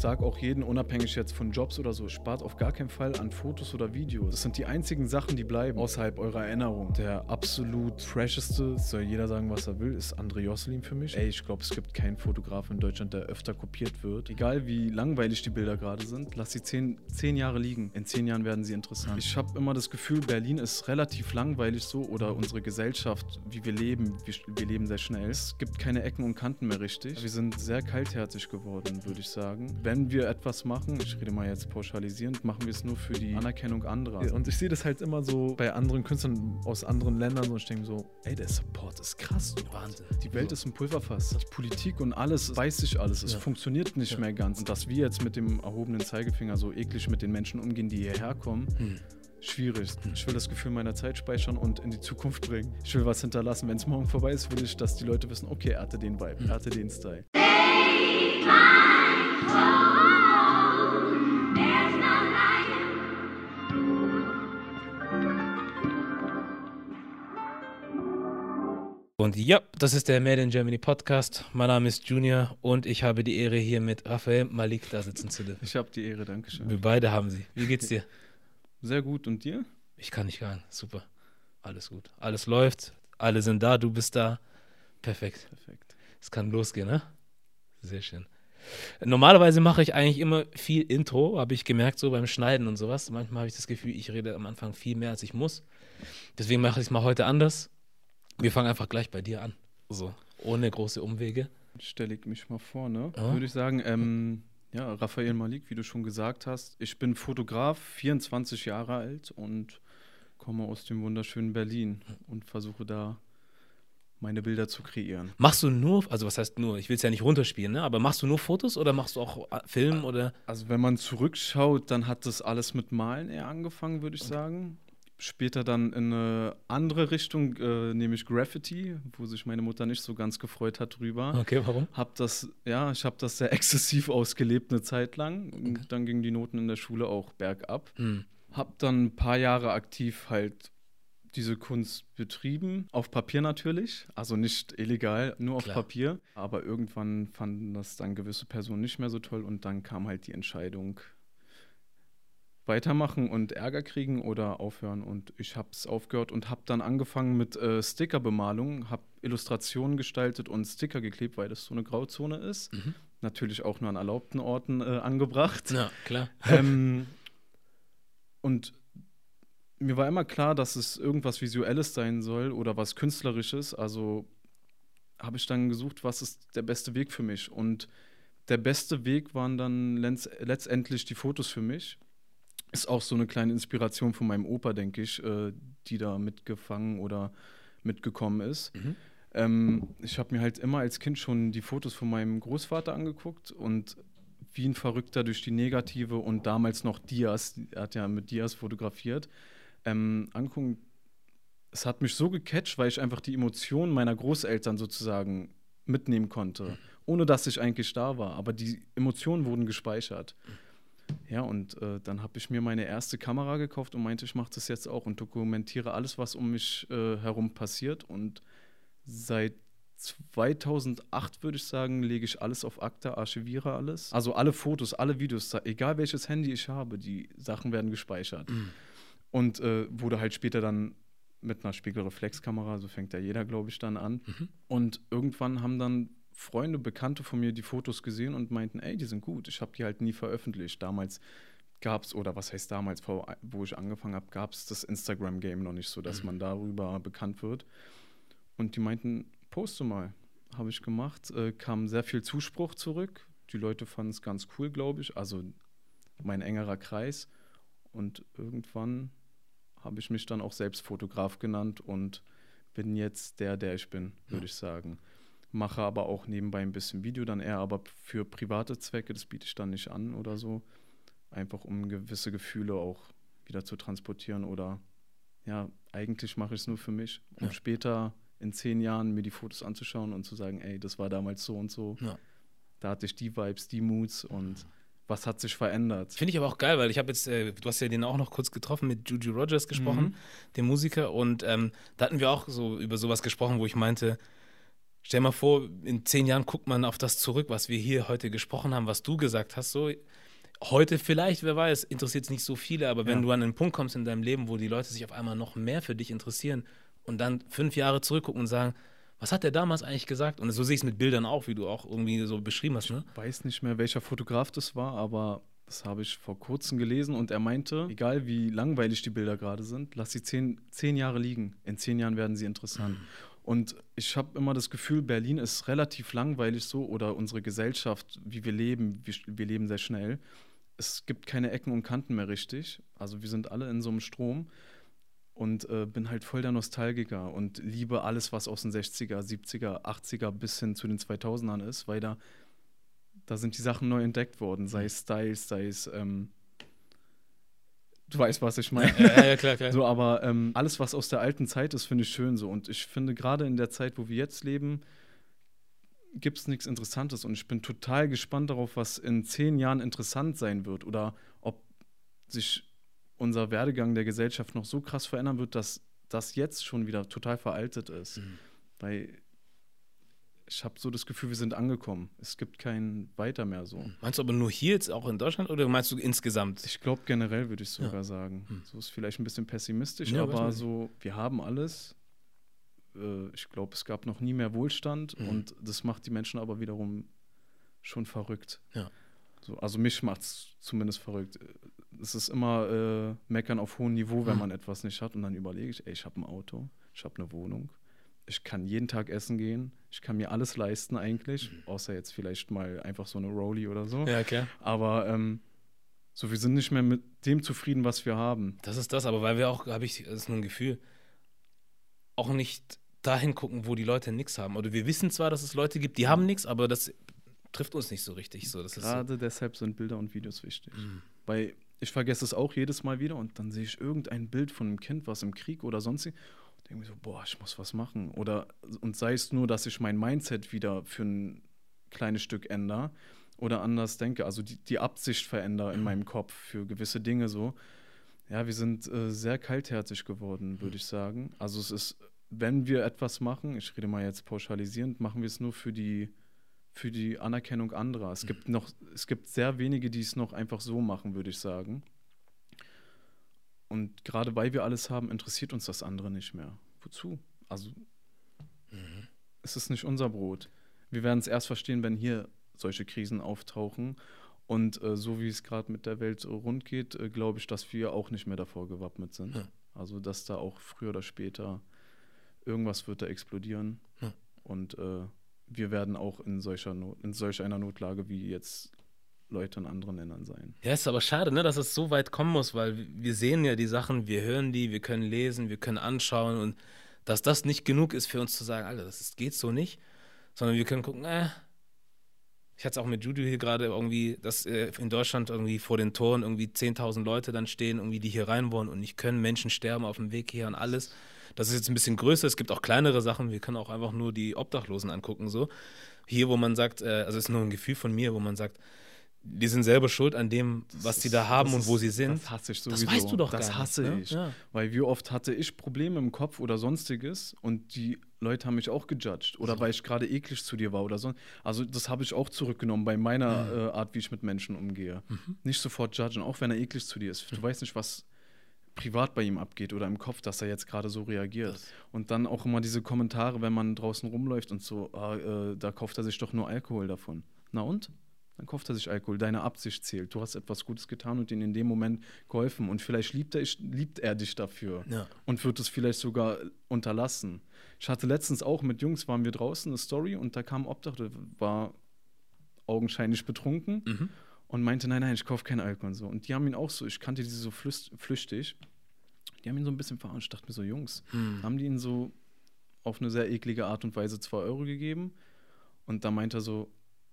sage auch jeden, unabhängig jetzt von Jobs oder so, spart auf gar keinen Fall an Fotos oder Videos. Das sind die einzigen Sachen, die bleiben außerhalb eurer Erinnerung. Der absolut fresheste, soll jeder sagen, was er will, ist André Josselin für mich. Ey, ich glaube, es gibt keinen Fotograf in Deutschland, der öfter kopiert wird. Egal wie langweilig die Bilder gerade sind, lass sie zehn, zehn Jahre liegen. In zehn Jahren werden sie interessant. Ich habe immer das Gefühl, Berlin ist relativ langweilig so oder unsere Gesellschaft, wie wir leben, wir, wir leben sehr schnell. Es gibt keine Ecken und Kanten mehr richtig. Wir sind sehr kaltherzig geworden, würde ich sagen. Wenn wir etwas machen, ich rede mal jetzt pauschalisierend, machen wir es nur für die Anerkennung anderer. Und ich sehe das halt immer so bei anderen Künstlern aus anderen Ländern und ich denke so, ey, der Support ist krass. Wahnsinn. Die Welt ist ein Pulverfass. Die Politik und alles weiß sich alles. Es Ja. funktioniert nicht Ja. mehr ganz. Und dass wir jetzt mit dem erhobenen Zeigefinger so eklig mit den Menschen umgehen, die hierher kommen, Hm. schwierig. Ich will das Gefühl meiner Zeit speichern und in die Zukunft bringen. Ich will was hinterlassen. Wenn es morgen vorbei ist, will ich, dass die Leute wissen, okay, er hatte den Vibe, er hatte den Style. Und ja, das ist der Made in Germany Podcast. Mein Name ist Junior und ich habe die Ehre, hier mit Raphael Malik da sitzen zu dürfen. Ich habe die Ehre, Dankeschön. Wir beide haben sie. Wie geht's dir? Sehr gut. Und dir? Ich kann nicht gehen. Super. Alles gut. Alles läuft. Alle sind da. Du bist da. Perfekt. Perfekt. Es kann losgehen, ne? Sehr schön. Normalerweise mache ich eigentlich immer viel Intro, habe ich gemerkt, so beim Schneiden und sowas. Manchmal habe ich das Gefühl, ich rede am Anfang viel mehr, als ich muss. Deswegen mache ich es mal heute anders. Wir fangen einfach gleich bei dir an. So, ohne große Umwege. Stelle ich mich mal vor, ne? Ja. Würde ich sagen, ähm, ja, Raphael Malik, wie du schon gesagt hast. Ich bin Fotograf, 24 Jahre alt und komme aus dem wunderschönen Berlin und versuche da meine Bilder zu kreieren. Machst du nur, also was heißt nur, ich will es ja nicht runterspielen, ne? aber machst du nur Fotos oder machst du auch äh, Film oder? Also wenn man zurückschaut, dann hat das alles mit Malen eher angefangen, würde ich sagen. Später dann in eine andere Richtung, äh, nämlich Graffiti, wo sich meine Mutter nicht so ganz gefreut hat drüber. Okay, warum? Hab das, ja, ich habe das sehr exzessiv ausgelebt eine Zeit lang. Und dann gingen die Noten in der Schule auch bergab. Hm. Hab dann ein paar Jahre aktiv halt diese Kunst betrieben. Auf Papier natürlich, also nicht illegal, nur auf Klar. Papier. Aber irgendwann fanden das dann gewisse Personen nicht mehr so toll und dann kam halt die Entscheidung, weitermachen und Ärger kriegen oder aufhören. Und ich habe es aufgehört und habe dann angefangen mit äh, Stickerbemalung, habe Illustrationen gestaltet und Sticker geklebt, weil das so eine Grauzone ist. Mhm. Natürlich auch nur an erlaubten Orten äh, angebracht. Ja, klar. ähm, und mir war immer klar, dass es irgendwas Visuelles sein soll oder was Künstlerisches. Also habe ich dann gesucht, was ist der beste Weg für mich. Und der beste Weg waren dann letz letztendlich die Fotos für mich. Ist auch so eine kleine Inspiration von meinem Opa, denke ich, äh, die da mitgefangen oder mitgekommen ist. Mhm. Ähm, ich habe mir halt immer als Kind schon die Fotos von meinem Großvater angeguckt und wie ein Verrückter durch die Negative und damals noch Dias, er hat ja mit Dias fotografiert, ähm, angucken. Es hat mich so gecatcht, weil ich einfach die Emotionen meiner Großeltern sozusagen mitnehmen konnte, ohne dass ich eigentlich da war. Aber die Emotionen wurden gespeichert. Ja, und äh, dann habe ich mir meine erste Kamera gekauft und meinte, ich mache das jetzt auch und dokumentiere alles, was um mich äh, herum passiert. Und seit 2008 würde ich sagen, lege ich alles auf Akta, archiviere alles. Also alle Fotos, alle Videos, egal welches Handy ich habe, die Sachen werden gespeichert. Und äh, wurde halt später dann mit einer Spiegelreflexkamera, so fängt ja jeder, glaube ich, dann an. Und irgendwann haben dann Freunde, Bekannte von mir die Fotos gesehen und meinten, ey, die sind gut. Ich habe die halt nie veröffentlicht. Damals gab es, oder was heißt damals, vor- wo ich angefangen habe, gab es das Instagram-Game noch nicht so, dass man darüber bekannt wird. Und die meinten, poste mal. Habe ich gemacht. Äh, kam sehr viel Zuspruch zurück. Die Leute fanden es ganz cool, glaube ich. Also mein engerer Kreis. Und irgendwann habe ich mich dann auch selbst Fotograf genannt und bin jetzt der, der ich bin, würde ich sagen. Mache aber auch nebenbei ein bisschen Video, dann eher aber für private Zwecke, das biete ich dann nicht an oder so. Einfach um gewisse Gefühle auch wieder zu transportieren oder ja, eigentlich mache ich es nur für mich, um Ja. später in zehn Jahren mir die Fotos anzuschauen und zu sagen, ey, das war damals so und so. Ja. Da hatte ich die Vibes, die Moods und was hat sich verändert. Finde ich aber auch geil, weil ich habe jetzt, äh, du hast ja den auch noch kurz getroffen, mit Juju Rogers gesprochen, Mhm. dem Musiker, und ähm, da hatten wir auch so über sowas gesprochen, wo ich meinte, Stell mal vor, in zehn Jahren guckt man auf das zurück, was wir hier heute gesprochen haben, was du gesagt hast. So, heute vielleicht, wer weiß, interessiert es nicht so viele, aber wenn Ja. du an einen Punkt kommst in deinem Leben, wo die Leute sich auf einmal noch mehr für dich interessieren und dann fünf Jahre zurückgucken und sagen, was hat der damals eigentlich gesagt? Und so sehe ich es mit Bildern auch, wie du auch irgendwie so beschrieben hast, ne? weiß nicht mehr, welcher Fotograf das war, aber das habe ich vor kurzem gelesen und er meinte, egal wie langweilig die Bilder gerade sind, lass sie zehn, zehn Jahre liegen. In zehn Jahren werden sie interessant. Und ich habe immer das Gefühl, Berlin ist relativ langweilig so oder unsere Gesellschaft, wie wir leben, wir, wir leben sehr schnell. Es gibt keine Ecken und Kanten mehr richtig. Also wir sind alle in so einem Strom und äh, bin halt voll der Nostalgiker und liebe alles, was aus den 60er, 70er, 80er bis hin zu den 2000ern ist, weil da, da sind die Sachen neu entdeckt worden, sei es Styles, sei es, ähm, du weißt, was ich meine. Ja, ja, klar, klar. So, aber ähm, alles, was aus der alten Zeit ist, finde ich schön so. Und ich finde, gerade in der Zeit, wo wir jetzt leben, gibt es nichts Interessantes. Und ich bin total gespannt darauf, was in zehn Jahren interessant sein wird. Oder ob sich unser Werdegang der Gesellschaft noch so krass verändern wird, dass das jetzt schon wieder total veraltet ist. Mhm. Weil ich habe so das Gefühl, wir sind angekommen. Es gibt kein Weiter mehr so. Meinst du aber nur hier jetzt auch in Deutschland oder meinst du insgesamt? Ich glaube generell würde ich sogar Ja. sagen. Hm. So ist vielleicht ein bisschen pessimistisch, Ja, aber so, wir haben alles. Äh, ich glaube, es gab noch nie mehr Wohlstand Mhm. und das macht die Menschen aber wiederum schon verrückt. Ja. So, also mich macht es zumindest verrückt. Es ist immer äh, meckern auf hohem Niveau, wenn man etwas nicht hat und dann überlege ich, ey, ich habe ein Auto, ich habe eine Wohnung, ich kann jeden Tag essen gehen, ich kann mir alles leisten eigentlich, außer jetzt vielleicht mal einfach so eine Rolli oder so. Ja, klar. Aber ähm, so, wir sind nicht mehr mit dem zufrieden, was wir haben. Das ist das, aber weil wir auch, habe ich, das ist nur ein Gefühl, auch nicht dahin gucken, wo die Leute nichts haben. Oder wir wissen zwar, dass es Leute gibt, die haben nichts, aber das trifft uns nicht so richtig. So, ist so. Gerade deshalb sind Bilder und Videos wichtig. Mhm. Weil ich vergesse es auch jedes Mal wieder und dann sehe ich irgendein Bild von einem Kind, was im Krieg oder sonst und denke mir so, boah, ich muss was machen. Oder und sei es nur, dass ich mein Mindset wieder für ein kleines Stück ändere oder anders denke, also die, die Absicht verändere in meinem Kopf für gewisse Dinge so. Ja, wir sind äh, sehr kaltherzig geworden, würde ich sagen. Also es ist, wenn wir etwas machen, ich rede mal jetzt pauschalisierend, machen wir es nur für die für die Anerkennung anderer. Es gibt noch, es gibt sehr wenige, die es noch einfach so machen, würde ich sagen. Und gerade weil wir alles haben, interessiert uns das andere nicht mehr. Wozu? Also es ist nicht unser Brot. Wir werden es erst verstehen, wenn hier solche Krisen auftauchen. Und äh, so wie es gerade mit der Welt rund geht, äh, glaube ich, dass wir auch nicht mehr davor gewappnet sind. Ja. Also dass da auch früher oder später irgendwas wird da explodieren. Ja. Und äh, wir werden auch in solcher Not, in solch einer Notlage wie jetzt Leute in anderen Ländern sein. Ja, ist aber schade, ne, dass es so weit kommen muss, weil wir sehen ja die Sachen, wir hören die, wir können lesen, wir können anschauen und dass das nicht genug ist für uns zu sagen, Alter, das ist, geht so nicht, sondern wir können gucken, äh, ich hatte es auch mit Judy hier gerade irgendwie, dass äh, in Deutschland irgendwie vor den Toren irgendwie 10.000 Leute dann stehen, irgendwie, die hier rein wollen und nicht können, Menschen sterben auf dem Weg hier und alles. Das ist jetzt ein bisschen größer, es gibt auch kleinere Sachen, wir können auch einfach nur die Obdachlosen angucken, so. Hier, wo man sagt, äh, also es ist nur ein Gefühl von mir, wo man sagt, die sind selber schuld an dem, was sie da haben Das und wo sie sind. Das hasse ich Das sowieso. weißt du doch Das gar hasse nicht, ne? ich. Ja. Weil wie oft hatte ich Probleme im Kopf oder sonstiges und die Leute haben mich auch gejudged. Oder weil ich gerade eklig zu dir war oder so. Also das habe ich auch zurückgenommen bei meiner Mhm. äh, Art, wie ich mit Menschen umgehe. Nicht sofort judgen, auch wenn er eklig zu dir ist. Du Mhm. weißt nicht, was privat bei ihm abgeht oder im Kopf, dass er jetzt gerade so reagiert. Das- Und dann auch immer diese Kommentare, wenn man draußen rumläuft und so, ah, äh, da kauft er sich doch nur Alkohol davon. Na und? Dann kauft er sich Alkohol. Deine Absicht zählt. Du hast etwas Gutes getan und ihm in dem Moment geholfen. Und vielleicht liebt er, liebt er dich dafür Ja. und wird es vielleicht sogar unterlassen. Ich hatte letztens auch mit Jungs, waren wir draußen, eine Story und da kam Obdach, der war augenscheinlich betrunken Mhm. Und meinte, nein, nein, ich kaufe keinen Alkohol und so. Und die haben ihn auch so, ich kannte diese so flüchtig, die haben ihn so ein bisschen verarscht. Ich dachte mir so, Jungs, Hm. haben die ihn so auf eine sehr eklige Art und Weise 2 Euro gegeben und da meint er so,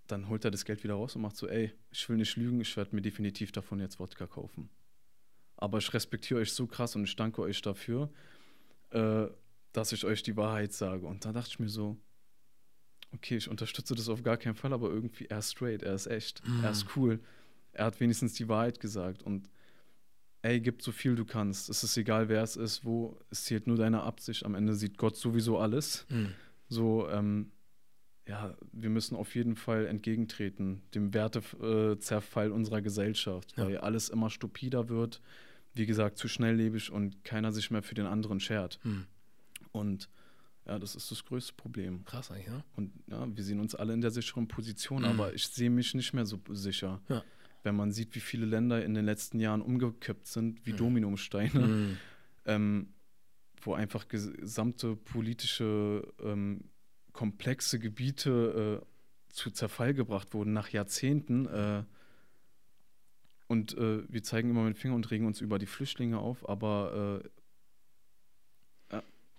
dann holt er das Geld wieder raus und macht so, ey, ich will nicht lügen, ich werde mir definitiv davon jetzt Wodka kaufen. Aber ich respektiere euch so krass und ich danke euch dafür, äh, dass ich euch die Wahrheit sage. Und da dachte ich mir so, okay, ich unterstütze das auf gar keinen Fall, aber irgendwie er ist straight, er ist echt, er ist cool. Er hat wenigstens die Wahrheit gesagt und ey, gib so viel du kannst. Es ist egal, wer es ist, wo, es zählt nur deine Absicht. Am Ende sieht Gott sowieso alles. Hm. So, ähm, ja, wir müssen auf jeden Fall entgegentreten, dem Wertezerfall unserer Gesellschaft, Ja. weil alles immer stupider wird, wie gesagt, zu schnelllebig und keiner sich mehr für den anderen schert. Hm. Und ja, das ist das größte Problem. Krass eigentlich, ne? Und ja, wir sehen uns alle in der sicheren Position, Mhm. aber ich sehe mich nicht mehr so sicher. Ja. Wenn man sieht, wie viele Länder in den letzten Jahren umgekippt sind, wie Mhm. Dominosteine, Hm. ähm, wo einfach gesamte politische ähm, komplexe Gebiete äh, zu Zerfall gebracht wurden nach Jahrzehnten. Äh, und äh, wir zeigen immer mit dem Finger und regen uns über die Flüchtlinge auf, aber äh,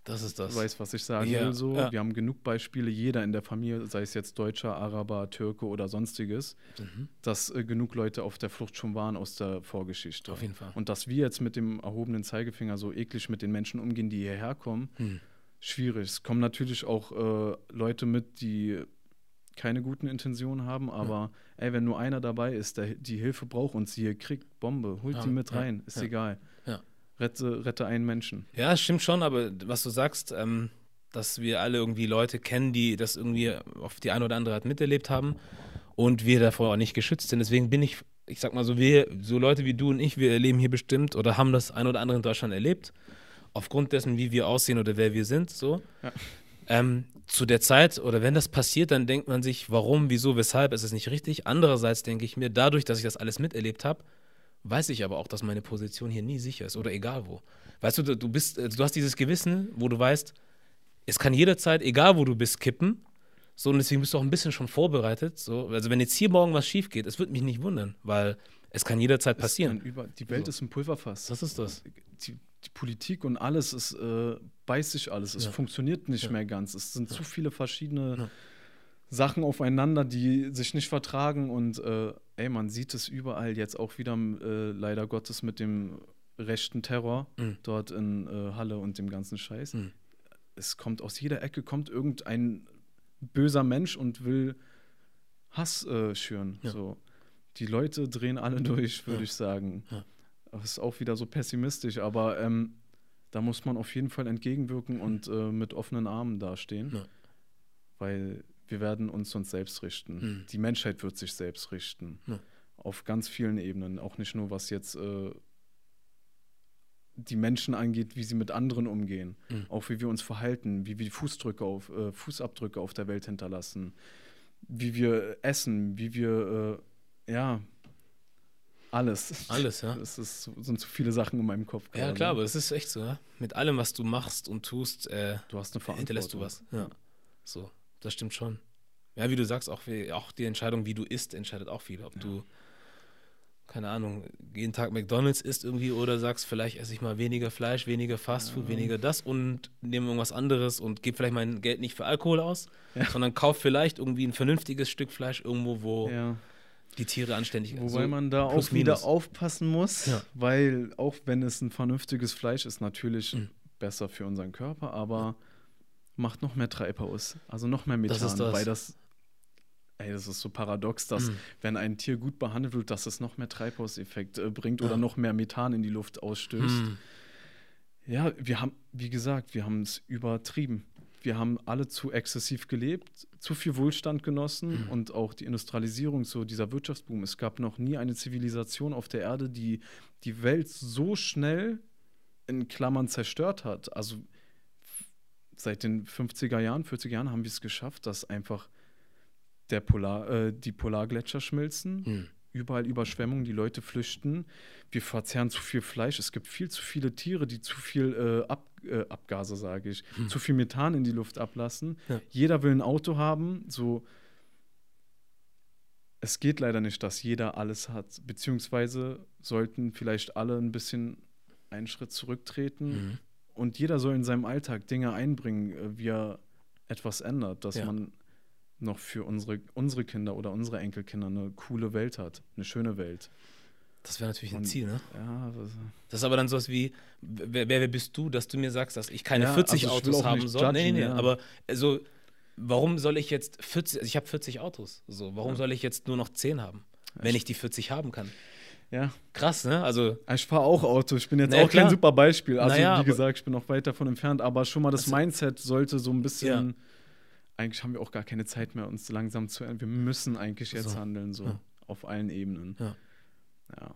Das ist du das. weißt, was ich sagen Ja, will. So. ja. Wir haben genug Beispiele, jeder in der Familie, sei es jetzt Deutscher, Araber, Türke oder sonstiges, Mhm. dass äh, genug Leute auf der Flucht schon waren aus der Vorgeschichte. Auf jeden Fall. Und dass wir jetzt mit dem erhobenen Zeigefinger so eklig mit den Menschen umgehen, die hierher kommen, Hm. schwierig. Es kommen natürlich auch äh, Leute mit, die keine guten Intentionen haben, aber ey, wenn nur einer dabei ist, der die Hilfe braucht und sie hier kriegt, Bombe, holt Ja, die mit ja, rein, ist ja, egal. Rette, rette einen Menschen. Ja, stimmt schon, aber was du sagst, ähm, dass wir alle irgendwie Leute kennen, die das irgendwie auf die eine oder andere Art miterlebt haben und wir davor auch nicht geschützt sind. Deswegen bin ich, ich sag mal so, wir, so Leute wie du und ich, wir erleben hier bestimmt oder haben das ein oder andere in Deutschland erlebt, aufgrund dessen, wie wir aussehen oder wer wir sind, so. Ja. Ähm, zu der Zeit oder wenn das passiert, dann denkt man sich, warum, wieso, weshalb ist es nicht richtig. Andererseits denke ich mir, dadurch, dass ich das alles miterlebt habe, weiß ich aber auch, dass meine Position hier nie sicher ist oder egal wo. Weißt du, du bist, äh, du hast dieses Gewissen, wo du weißt, es kann jederzeit, egal wo du bist, kippen. So, und deswegen bist du auch ein bisschen schon vorbereitet. So. Also, wenn jetzt hier morgen was schief geht, es würde mich nicht wundern, weil es kann jederzeit passieren. Über, die Welt So. ist ein Pulverfass. Das ist das. Die, die Politik und alles ist, äh, beißt sich alles. Es Ja. funktioniert nicht Ja. mehr ganz. Es sind zu viele verschiedene Ja. Sachen aufeinander, die sich nicht vertragen. Und äh, ey, man sieht es überall jetzt auch wieder, äh, leider Gottes, mit dem rechten Terror Mhm. dort in äh, Halle und dem ganzen Scheiß. Mhm. Es kommt aus jeder Ecke kommt irgendein böser Mensch und will Hass äh, schüren. Ja. So. Die Leute drehen alle durch, würde Ja. ich sagen. Ja. Das ist auch wieder so pessimistisch, aber ähm, da muss man auf jeden Fall entgegenwirken und äh, mit offenen Armen dastehen, Ja. weil wir werden uns uns selbst richten. Mhm. Die Menschheit wird sich selbst richten. Ja. Auf ganz vielen Ebenen, auch nicht nur was jetzt äh, die Menschen angeht, wie sie mit anderen umgehen, Mhm. auch wie wir uns verhalten, wie wir Fußdrücke auf, äh, Fußabdrücke auf der Welt hinterlassen, wie wir essen, wie wir, äh, ja, alles. Alles, ja. Es ist, sind zu viele Sachen in meinem Kopf. Ja, gerade. klar, aber es ist echt so. Ja? Mit allem, was du machst und tust, äh, Du hast eine Verantwortung. hinterlässt du was. Ja. So, das stimmt schon. Ja, wie du sagst, auch, auch die Entscheidung, wie du isst, entscheidet auch viel. Ob du, keine Ahnung, jeden Tag McDonalds isst irgendwie oder sagst, vielleicht esse ich mal weniger Fleisch, weniger Fastfood, weniger das und nehme irgendwas anderes und gebe vielleicht mein Geld nicht für Alkohol aus, sondern kauf vielleicht irgendwie ein vernünftiges Stück Fleisch irgendwo, wo Ja. die Tiere anständig Wobei so man da auch wieder minus. aufpassen muss, Ja. weil auch wenn es ein vernünftiges Fleisch ist, natürlich Mhm. besser für unseren Körper, aber macht noch mehr Treibhaus, also noch mehr Methan, Das das. weil das Ey, das ist so paradox, dass Mhm. wenn ein Tier gut behandelt wird, dass es noch mehr Treibhauseffekt äh, bringt oder Ja. noch mehr Methan in die Luft ausstößt. Hm. Ja, wir haben, wie gesagt, wir haben es übertrieben. Wir haben alle zu exzessiv gelebt, zu viel Wohlstand genossen Mhm. und auch die Industrialisierung, so dieser Wirtschaftsboom. Es gab noch nie eine Zivilisation auf der Erde, die die Welt so schnell in Klammern zerstört hat. Also seit den 50er Jahren, 40er Jahren haben wir es geschafft, dass einfach der Polar, äh, die Polargletscher schmilzen Hm. überall Überschwemmungen, die Leute flüchten. Wir verzehren zu viel Fleisch. Es gibt viel zu viele Tiere, die zu viel äh, Ab, äh, Abgase, sage ich, zu viel Methan in die Luft ablassen. Ja. Jeder will ein Auto haben. So, es geht leider nicht, dass jeder alles hat. Beziehungsweise sollten vielleicht alle ein bisschen einen Schritt zurücktreten Mhm. Und jeder soll in seinem Alltag Dinge einbringen, äh, wie er etwas ändert, dass Ja. man noch für unsere, unsere Kinder oder unsere Enkelkinder eine coole Welt hat, eine schöne Welt. Das wäre natürlich ein Und- Ziel, ne? Ja, das, Das ist aber dann sowas wie, wer, wer bist du, dass du mir sagst, dass ich keine Ja, 40 also Autos haben soll? Nee, nee, judgen, nee. ja. Aber also, warum soll ich jetzt 40, also ich habe 40 Autos. So, warum Ja. soll ich jetzt nur noch 10 haben, wenn ich die 40 haben kann? Ja. Krass, ne? Also, Ich fahre auch Auto. Ich bin jetzt Naja, auch kein klar. super Beispiel. Also, Naja, wie gesagt, ich bin noch weit davon entfernt. Aber schon mal das Also- Mindset sollte so ein bisschen eigentlich haben wir auch gar keine Zeit mehr, uns langsam zu Wir müssen eigentlich jetzt So, handeln, so ja. auf allen Ebenen. Ja. Ja.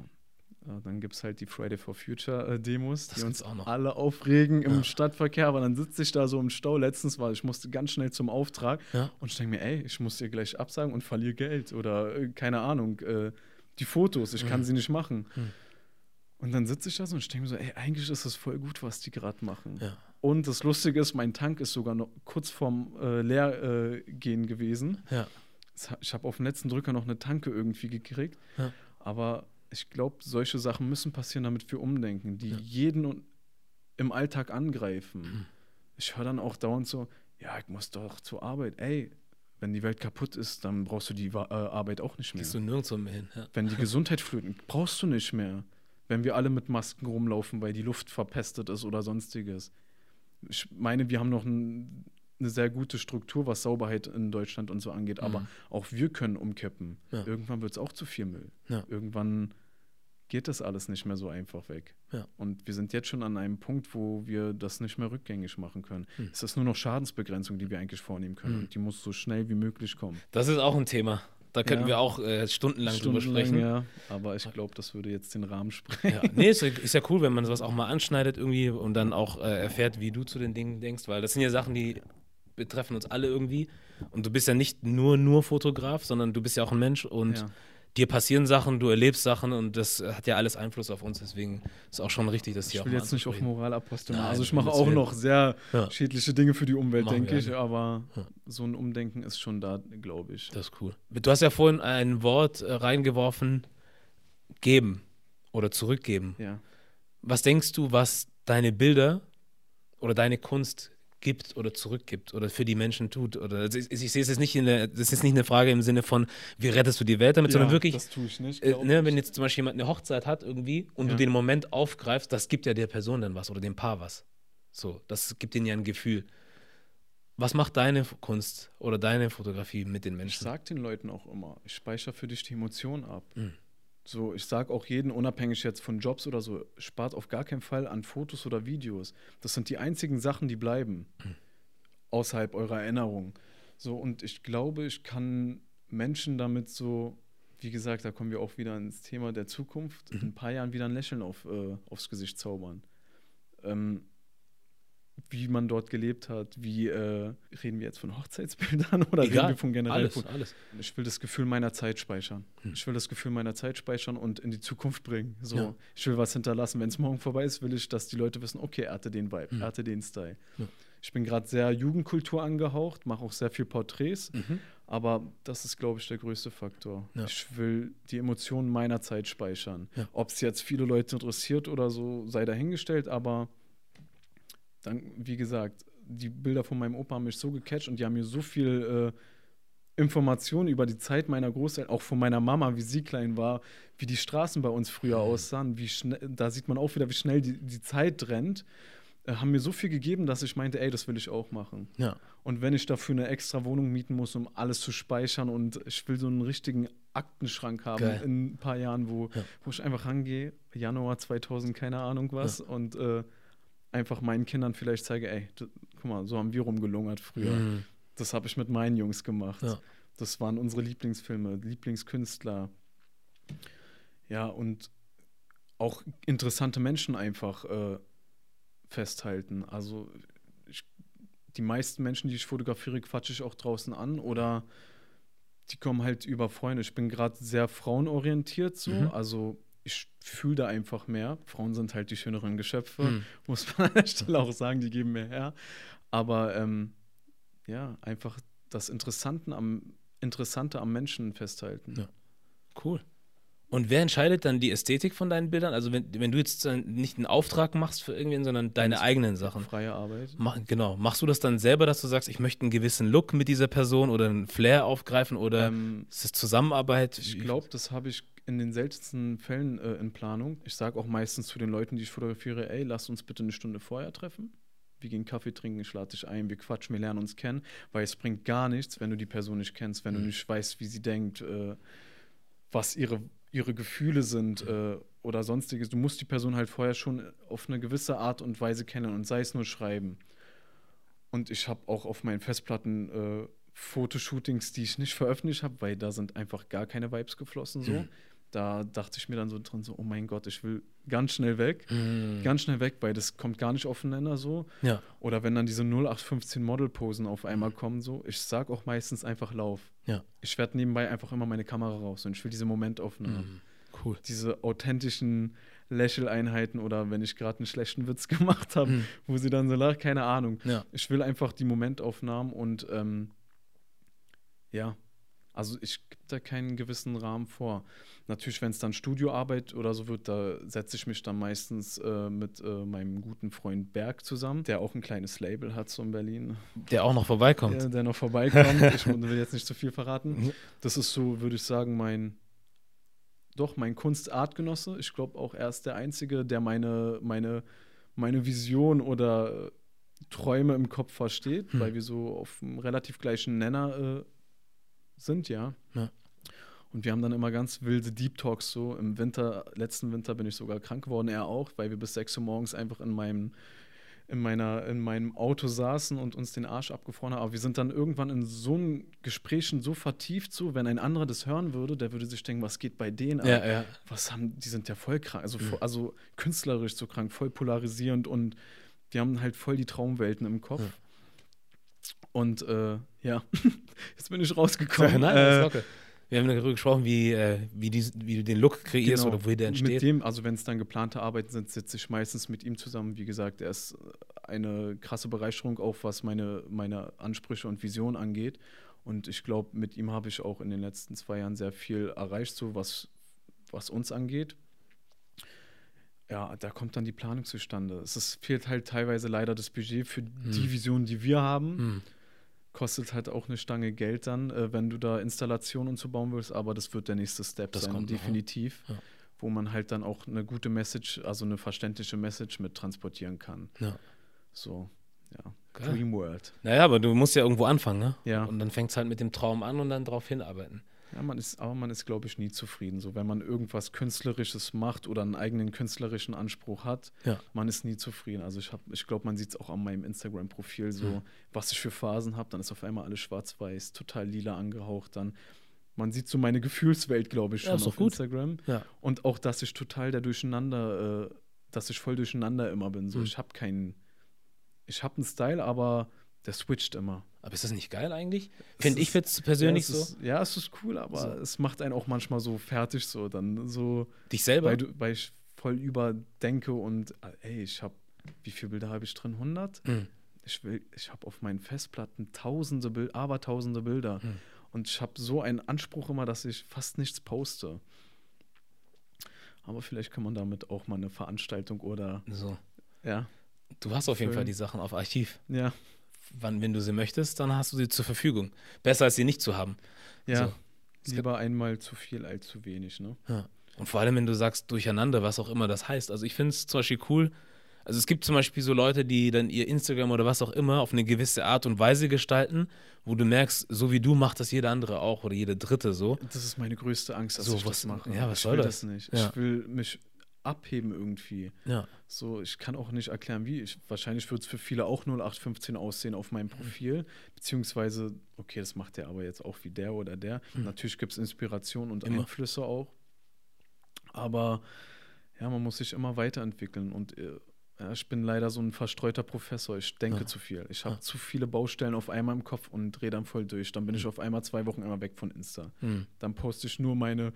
Ja, dann gibt es halt die Friday for Future äh, Demos, Das die uns auch noch. alle aufregen im Ja. Stadtverkehr, aber dann sitze ich da so im Stau. Letztens war ich musste ganz schnell zum Auftrag Ja. und ich denke mir, ey, ich muss dir gleich absagen und verliere Geld oder äh, keine Ahnung, äh, die Fotos, ich kann Mhm. sie nicht machen. Mhm. Und dann sitze ich da so und denke mir so, ey, eigentlich ist das voll gut, was die gerade machen. Ja. Und das Lustige ist, mein Tank ist sogar noch kurz vorm äh, Leergehen äh, gewesen. Ja. Ich habe auf den letzten Drücker noch eine Tanke irgendwie gekriegt. Ja. Aber ich glaube, solche Sachen müssen passieren, damit wir umdenken, die jeden im Alltag angreifen. Mhm. Ich höre dann auch dauernd so, ja, ich muss doch zur Arbeit. Ey, wenn die Welt kaputt ist, dann brauchst du die äh, Arbeit auch nicht mehr. Gehst du nirgendwo mehr hin. Ja. Wenn die Gesundheit flöten, brauchst du nicht mehr. Wenn wir alle mit Masken rumlaufen, weil die Luft verpestet ist oder sonstiges. Ich meine, wir haben noch ein, eine sehr gute Struktur, was Sauberheit in Deutschland und so angeht, aber Mhm. auch wir können umkippen. Ja. Irgendwann wird es auch zu viel Müll. Ja. Irgendwann geht das alles nicht mehr so einfach weg. Ja. Und wir sind jetzt schon an einem Punkt, wo wir das nicht mehr rückgängig machen können. Mhm. Es ist nur noch Schadensbegrenzung, die wir eigentlich vornehmen können. Und die muss so schnell wie möglich kommen. Das ist auch ein Thema. Da könnten Ja. wir auch äh, stundenlang, drüber Stundenlang, sprechen. Ja, aber ich glaube, das würde jetzt den Rahmen sprengen. Ja, nee, ist, ja- ist ja cool, wenn man sowas auch mal anschneidet irgendwie und dann auch äh, erfährt, wie du zu den Dingen denkst, weil das sind ja Sachen, die betreffen uns alle irgendwie. Und du bist ja nicht nur nur Fotograf, sondern du bist ja auch ein Mensch und Ja. Dir passieren Sachen, du erlebst Sachen und das hat ja alles Einfluss auf uns. Deswegen ist auch schon richtig, dass Ich auch will mal jetzt nicht auf Nein, machen. Also ich mache auch noch sehr Ja. schädliche Dinge für die Umwelt, Machen denke ich. alle. Aber Ja. so ein Umdenken ist schon da, glaube ich. Das ist cool. Du hast ja vorhin ein Wort äh, reingeworfen, geben oder zurückgeben. Ja. Was denkst du, was deine Bilder oder deine Kunst gibt oder zurückgibt oder für die Menschen tut? Oder also ich, ich sehe es jetzt nicht in der, das ist nicht eine Frage im Sinne von, wie rettest du die Welt damit, sondern wirklich, Das tue ich nicht. äh, ne, ich. wenn jetzt zum Beispiel jemand eine Hochzeit hat irgendwie und Ja. du den Moment aufgreifst, das gibt ja der Person dann was oder dem Paar was. So, das gibt ihnen ja ein Gefühl. Was macht deine Kunst oder deine Fotografie mit den Ich Menschen? sage den Leuten auch immer, ich speichere für dich die Emotionen ab. Mhm. So, ich sage auch jeden, unabhängig jetzt von Jobs oder so, spart auf gar keinen Fall an Fotos oder Videos. Das sind die einzigen Sachen, die bleiben. Mhm. Außerhalb eurer Erinnerung. So, und ich glaube, ich kann Menschen damit so, wie gesagt, da kommen wir auch wieder ins Thema der Zukunft, Mhm. in ein paar Jahren wieder ein Lächeln auf, äh, aufs Gesicht zaubern. Ähm, wie man dort gelebt hat, wie äh, reden wir jetzt von Hochzeitsbildern oder reden Egal, wir von generell alles, von alles. ich will das Gefühl meiner Zeit speichern. Hm. Ich will das Gefühl meiner Zeit speichern und in die Zukunft bringen. So, Ja. ich will was hinterlassen. Wenn es morgen vorbei ist, will ich, dass die Leute wissen, okay, er hatte den Vibe, Hm. er hatte den Style. Ja. Ich bin gerade sehr Jugendkultur angehaucht, mache auch sehr viel Porträts, Mhm. aber das ist, glaube ich, der größte Faktor. Ja. Ich will die Emotionen meiner Zeit speichern. Ob es jetzt viele Leute interessiert oder so, sei dahingestellt, aber dann, wie gesagt, die Bilder von meinem Opa haben mich so gecatcht und die haben mir so viel äh, Informationen über die Zeit meiner Großeltern, auch von meiner Mama, wie sie klein war, wie die Straßen bei uns früher Mhm. aussahen, wie schnell, da sieht man auch wieder, wie schnell die, die Zeit rennt, äh, haben mir so viel gegeben, dass ich meinte, ey, das will ich auch machen. Ja. Und wenn ich dafür eine extra Wohnung mieten muss, um alles zu speichern und ich will so einen richtigen Aktenschrank haben Geil. in ein paar Jahren, wo, Ja. wo ich einfach rangehe, Januar 2000, keine Ahnung was, und äh, einfach meinen Kindern vielleicht zeige, ey, d- guck mal, so haben wir rumgelungert früher. Mhm. Das habe ich mit meinen Jungs gemacht. Ja. Das waren unsere Lieblingsfilme, Lieblingskünstler. Ja, und auch interessante Menschen einfach äh, festhalten. Also ich, die meisten Menschen, die ich fotografiere, quatsche ich auch draußen an oder die kommen halt über Freunde. Ich bin gerade sehr frauenorientiert so, Mhm. also ich fühle da einfach mehr. Frauen sind halt die schöneren Geschöpfe, Mhm. muss man an der Stelle auch sagen, die geben mehr her. Aber ähm, ja, einfach das Interessanten am, Interessante am Menschen festhalten. Ja. Cool. Und wer entscheidet dann die Ästhetik von deinen Bildern? Also wenn, wenn du jetzt nicht einen Auftrag machst für irgendwen, sondern deine Ganz eigenen Sachen. Freie Arbeit. Mach, genau. Machst du das dann selber, dass du sagst, ich möchte einen gewissen Look mit dieser Person oder einen Flair aufgreifen oder Ähm, ist es Zusammenarbeit? Ich glaube, das habe ich in den seltensten Fällen äh, in Planung. Ich sage auch meistens zu den Leuten, die ich fotografiere, ey, lass uns bitte eine Stunde vorher treffen. Wir gehen Kaffee trinken, ich lade dich ein, wir quatschen, wir lernen uns kennen, weil es bringt gar nichts, wenn du die Person nicht kennst, wenn du Mhm. nicht weißt, wie sie denkt, äh, was ihre, ihre Gefühle sind äh, oder sonstiges. Du musst die Person halt vorher schon auf eine gewisse Art und Weise kennen und sei es nur schreiben. Und ich habe auch auf meinen Festplatten äh, Fotoshootings, die ich nicht veröffentlicht habe, weil da sind einfach gar keine Vibes geflossen. So. Mhm. Da dachte ich mir dann so drin, so, oh mein Gott, ich will ganz schnell weg. Mhm. Ganz schnell weg, weil das kommt gar nicht aufeinander so. Ja. Oder wenn dann diese 0815 Modelposen auf einmal kommen, so, ich sag auch meistens einfach Lauf. Ja. Ich werde nebenbei einfach immer meine Kamera raus und ich will diese Momentaufnahme. Mhm. Cool. Diese authentischen Lächeleinheiten oder wenn ich gerade einen schlechten Witz gemacht habe, Mhm. wo sie dann so lacht, keine Ahnung. Ja. Ich will einfach die Momentaufnahmen und ähm, ja, also ich gebe da keinen gewissen Rahmen vor. Natürlich, wenn es dann Studioarbeit oder so wird, da setze ich mich dann meistens äh, mit äh, meinem guten Freund Berg zusammen, der auch ein kleines Label hat so in Berlin, Der auch noch vorbeikommt. der, der noch vorbeikommt. ich will jetzt nicht zu viel verraten. Mhm. Das ist so, würde ich sagen, mein doch mein Kunstartgenosse. Ich glaube auch er ist der Einzige, der meine, meine, meine Vision oder Träume im Kopf versteht, Hm. weil wir so auf einem relativ gleichen Nenner äh, sind, ja. Ja. Und wir haben dann immer ganz wilde Deep Talks so. Im Winter, letzten Winter bin ich sogar krank geworden, er auch, weil wir bis 6 Uhr morgens einfach in meinem, in meiner, in meinem Auto saßen und uns den Arsch abgefroren haben. Aber wir sind dann irgendwann in so ein Gesprächen so vertieft, so, wenn ein anderer das hören würde, der würde sich denken, was geht bei denen? Ja, ja. was haben, die sind ja voll krank, also, Mhm. also künstlerisch so krank, voll polarisierend und die haben halt voll die Traumwelten im Kopf. Ja. Und äh, ja, jetzt bin ich rausgekommen. Nein, äh, das ist okay. Wir haben darüber gesprochen, wie, äh, wie, die, wie du den Look kreierst genau. oder wie der Mit entsteht. dem, also wenn es dann geplante Arbeiten sind, sitze ich meistens mit ihm zusammen. Wie gesagt, er ist eine krasse Bereicherung, auch was meine, meine Ansprüche und Vision angeht. Und ich glaube, mit ihm habe ich auch in den letzten zwei Jahren sehr viel erreicht, so was, was uns angeht. Ja, da kommt dann die Planung zustande. Es ist, fehlt halt teilweise leider das Budget für die Vision, die wir haben. Hm. Kostet halt auch eine Stange Geld dann, äh, wenn du da Installationen und so bauen willst, aber das wird der nächste Step Das sein, kommt definitiv. Ja. Wo man halt dann auch eine gute Message, also eine verständliche Message mit transportieren kann. Ja. So, ja. Geil. Dream World. Naja, aber du musst ja irgendwo anfangen, ne? Ja. Und dann fängt es halt mit dem Traum an und dann drauf hinarbeiten. Ja, man ist, aber man ist, glaube ich, nie zufrieden. So, wenn man irgendwas Künstlerisches macht oder einen eigenen künstlerischen Anspruch hat, Ja. man ist nie zufrieden. Also ich habe, ich glaube, man sieht es auch an meinem Instagram-Profil so, Mhm. was ich für Phasen habe. Dann ist auf einmal alles schwarz-weiß, total lila angehaucht. Dann man sieht so meine Gefühlswelt, glaube ich, Ja, schon doch auf gut. Instagram. Ja. Und auch, dass ich total der Durcheinander, äh, dass ich voll durcheinander immer bin. So, Mhm. ich habe keinen, ich habe einen Style, aber der switcht immer. Aber ist das nicht geil eigentlich? Finde ich jetzt persönlich ja, so. Ist, ja, es ist cool, aber So. es macht einen auch manchmal so fertig, so dann so, Dich selber? weil, du, weil ich voll überdenke und ey, ich habe, wie viele Bilder habe ich drin? 100? Hm. Ich will, ich habe auf meinen Festplatten tausende Bilder, aber tausende Bilder. Hm. Und ich habe so einen Anspruch immer, dass ich fast nichts poste. Aber vielleicht kann man damit auch mal eine Veranstaltung oder, So. ja, Du hast auf jeden. Fall die Sachen auf Archiv. ja, Wann, wenn du sie möchtest, dann hast du sie zur Verfügung. Besser als sie nicht zu haben. ja. So. Lieber einmal zu viel als zu wenig, ne? Ja. Und vor allem, wenn du sagst durcheinander, was auch immer das heißt. Also ich finde es zum Beispiel cool. Also es gibt zum Beispiel so Leute, die dann ihr Instagram oder was auch immer auf eine gewisse Art und Weise gestalten, wo du merkst, so wie du macht das jeder andere auch oder jede Dritte so. Das ist meine größte Angst, dass So, ich was- das mache. ja, was ich soll will das? das nicht. Ja. Ich will mich abheben irgendwie. Ja. So, ich kann auch nicht erklären, wie. Ich, wahrscheinlich wird es für viele auch 0815 aussehen auf meinem Profil. Beziehungsweise, okay, das macht der aber jetzt auch wie der oder der. Natürlich gibt es Inspiration und Immer. Einflüsse auch. Aber ja, man muss sich immer weiterentwickeln. Und äh, ja, ich bin leider so ein verstreuter Professor. Ich denke Ja. zu viel. Ich habe Ja. zu viele Baustellen auf einmal im Kopf und drehe dann voll durch. Dann bin ich auf einmal zwei Wochen einmal weg von Insta. Hm. Dann poste ich nur meine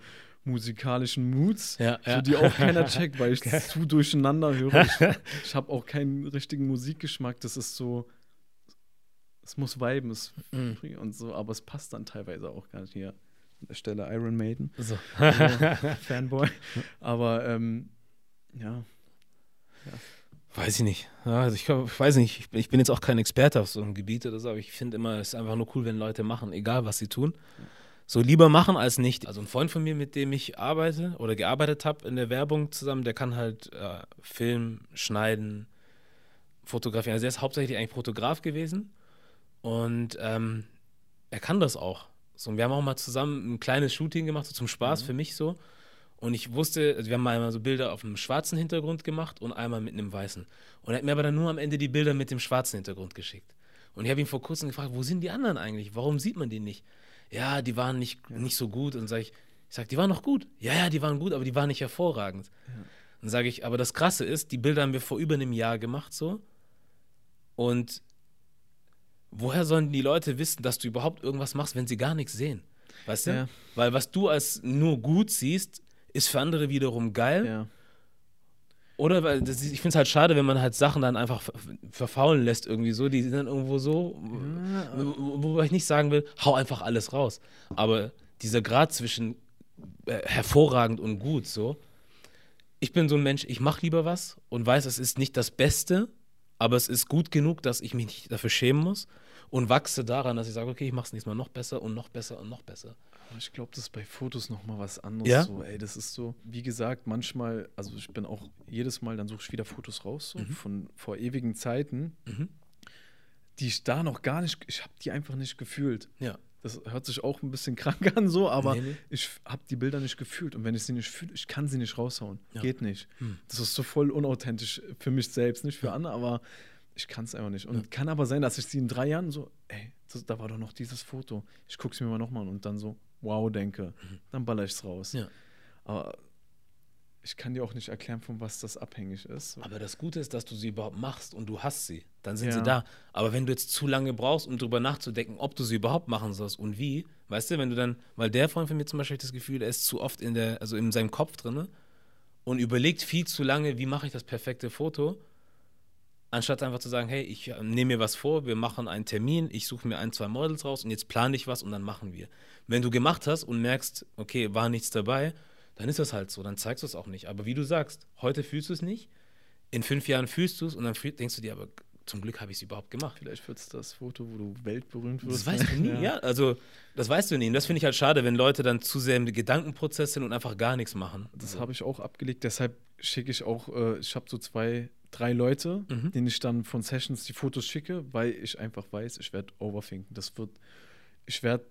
musikalischen Moods, Ja, so, ja. die auch keiner checkt, weil ich zu durcheinander höre. Ich, ich habe auch keinen richtigen Musikgeschmack. Das ist so, es muss viben, es Mhm. und so, aber es passt dann teilweise auch gar nicht hier. An der Stelle Iron Maiden, So. also, Fanboy. Aber ähm, ja, Weiß ich nicht. Ja, also ich, ich weiß nicht, ich bin, ich bin jetzt auch kein Experte auf so einem Gebiet oder so, aber ich finde immer, es ist einfach nur cool, wenn Leute machen, egal was sie tun. So lieber machen als nicht. Also ein Freund von mir, mit dem ich arbeite oder gearbeitet habe in der Werbung zusammen, der kann halt äh, Film, schneiden, fotografieren. Also er ist hauptsächlich eigentlich Fotograf gewesen und ähm, er kann das auch. So, und wir haben auch mal zusammen ein kleines Shooting gemacht, so zum Spaß für mich so. Und ich wusste, also wir haben mal einmal so Bilder auf einem schwarzen Hintergrund gemacht und einmal mit einem weißen. Und er hat mir aber dann nur am Ende die Bilder mit dem schwarzen Hintergrund geschickt. Und ich habe ihn vor kurzem gefragt, wo sind die anderen eigentlich? Warum sieht man die nicht? Ja, die waren nicht, nicht so gut. Und sage ich, ich sage, die waren noch gut. Ja, ja, die waren gut, aber die waren nicht hervorragend. Dann sage ich, aber das Krasse ist, die Bilder haben wir vor über einem Jahr gemacht so. Und woher sollen die Leute wissen, dass du überhaupt irgendwas machst, wenn sie gar nichts sehen? Weißt du? Ja. Weil was du als nur gut siehst, ist für andere wiederum geil. Ja. Oder weil das, ich finde es halt schade, wenn man halt Sachen dann einfach ver- verfaulen lässt irgendwie so. Die sind dann irgendwo so, wo, wobei ich nicht sagen will, hau einfach alles raus. Aber dieser Grad zwischen äh, hervorragend und gut so. Ich bin so ein Mensch, ich mache lieber was und weiß, es ist nicht das Beste, aber es ist gut genug, dass ich mich nicht dafür schämen muss und wachse daran, dass ich sage, okay, ich mache es nächstes Mal noch besser und noch besser und noch besser. Aber Ich glaube, das ist bei Fotos nochmal was anderes. Ja? So, ey, das ist so, wie gesagt, manchmal, also ich bin auch jedes Mal, dann suche ich wieder Fotos raus, so, von vor ewigen Zeiten, Mhm. die ich da noch gar nicht, ich habe die einfach nicht gefühlt. Ja. Das hört sich auch ein bisschen krank an, so, aber Nee, nee. ich habe die Bilder nicht gefühlt. Und wenn ich sie nicht fühle, ich kann sie nicht raushauen. Ja. Geht nicht. Hm. Das ist so voll unauthentisch für mich selbst, nicht für andere, aber ich kann es einfach nicht. Und kann aber sein, dass ich sie in drei Jahren so, ey, das, da war doch noch dieses Foto. Ich gucke es mir mal nochmal an und dann so, wow, denke. Dann baller ich es raus. Mhm. Ja. Aber ich kann dir auch nicht erklären, von was das abhängig ist. Aber das Gute ist, dass du sie überhaupt machst und du hast sie. Dann sind Ja. sie da. Aber wenn du jetzt zu lange brauchst, um drüber nachzudenken, ob du sie überhaupt machen sollst und wie, weißt du, wenn du dann, weil der Freund von mir zum Beispiel das Gefühl, er ist zu oft in der, also in seinem Kopf drin und überlegt viel zu lange, wie mache ich das perfekte Foto, anstatt einfach zu sagen, hey, ich äh, nehme mir was vor, wir machen einen Termin, ich suche mir ein, zwei Models raus und jetzt plane ich was und dann machen wir. Wenn du gemacht hast und merkst, okay, war nichts dabei, dann ist das halt so, dann zeigst du es auch nicht. Aber wie du sagst, heute fühlst du es nicht, in fünf Jahren fühlst du es und dann denkst du dir, aber zum Glück habe ich es überhaupt gemacht. Vielleicht wird es das Foto, wo du weltberühmt wirst. Das weißt du nie, ja. Also, das weißt du nie. Und das finde ich halt schade, wenn Leute dann zu sehr im Gedankenprozess sind und einfach gar nichts machen. Das habe ich auch abgelegt, deshalb schicke ich auch, äh, ich habe so zwei, drei Leute, Mhm. denen ich dann von Sessions die Fotos schicke, weil ich einfach weiß, ich werde overthinken. Das wird, ich werde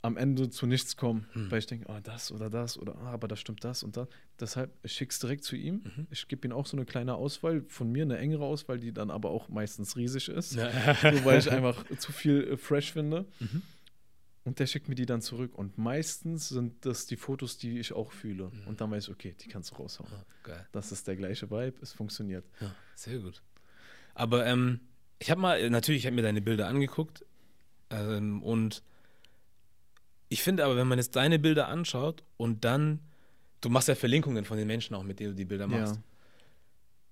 am Ende zu nichts kommen, Mhm. weil ich denke, ah, das oder das oder ah, aber da stimmt das und das. Deshalb, ich schicke es direkt zu ihm. Mhm. Ich gebe ihm auch so eine kleine Auswahl, von mir eine engere Auswahl, die dann aber auch meistens riesig ist, Ja. so, weil ich einfach zu viel äh, fresh finde. Mhm. Und der schickt mir die dann zurück. Und meistens sind das die Fotos, die ich auch fühle. Und dann weiß ich, okay, die kannst du raushauen. Geil. Das ist der gleiche Vibe, es funktioniert. Ja, sehr gut. Aber ähm, ich habe mal, natürlich, ich habe mir deine Bilder angeguckt ähm, und ich finde aber, wenn man jetzt deine Bilder anschaut und dann, du machst ja Verlinkungen von den Menschen auch, mit denen du die Bilder machst. Ja.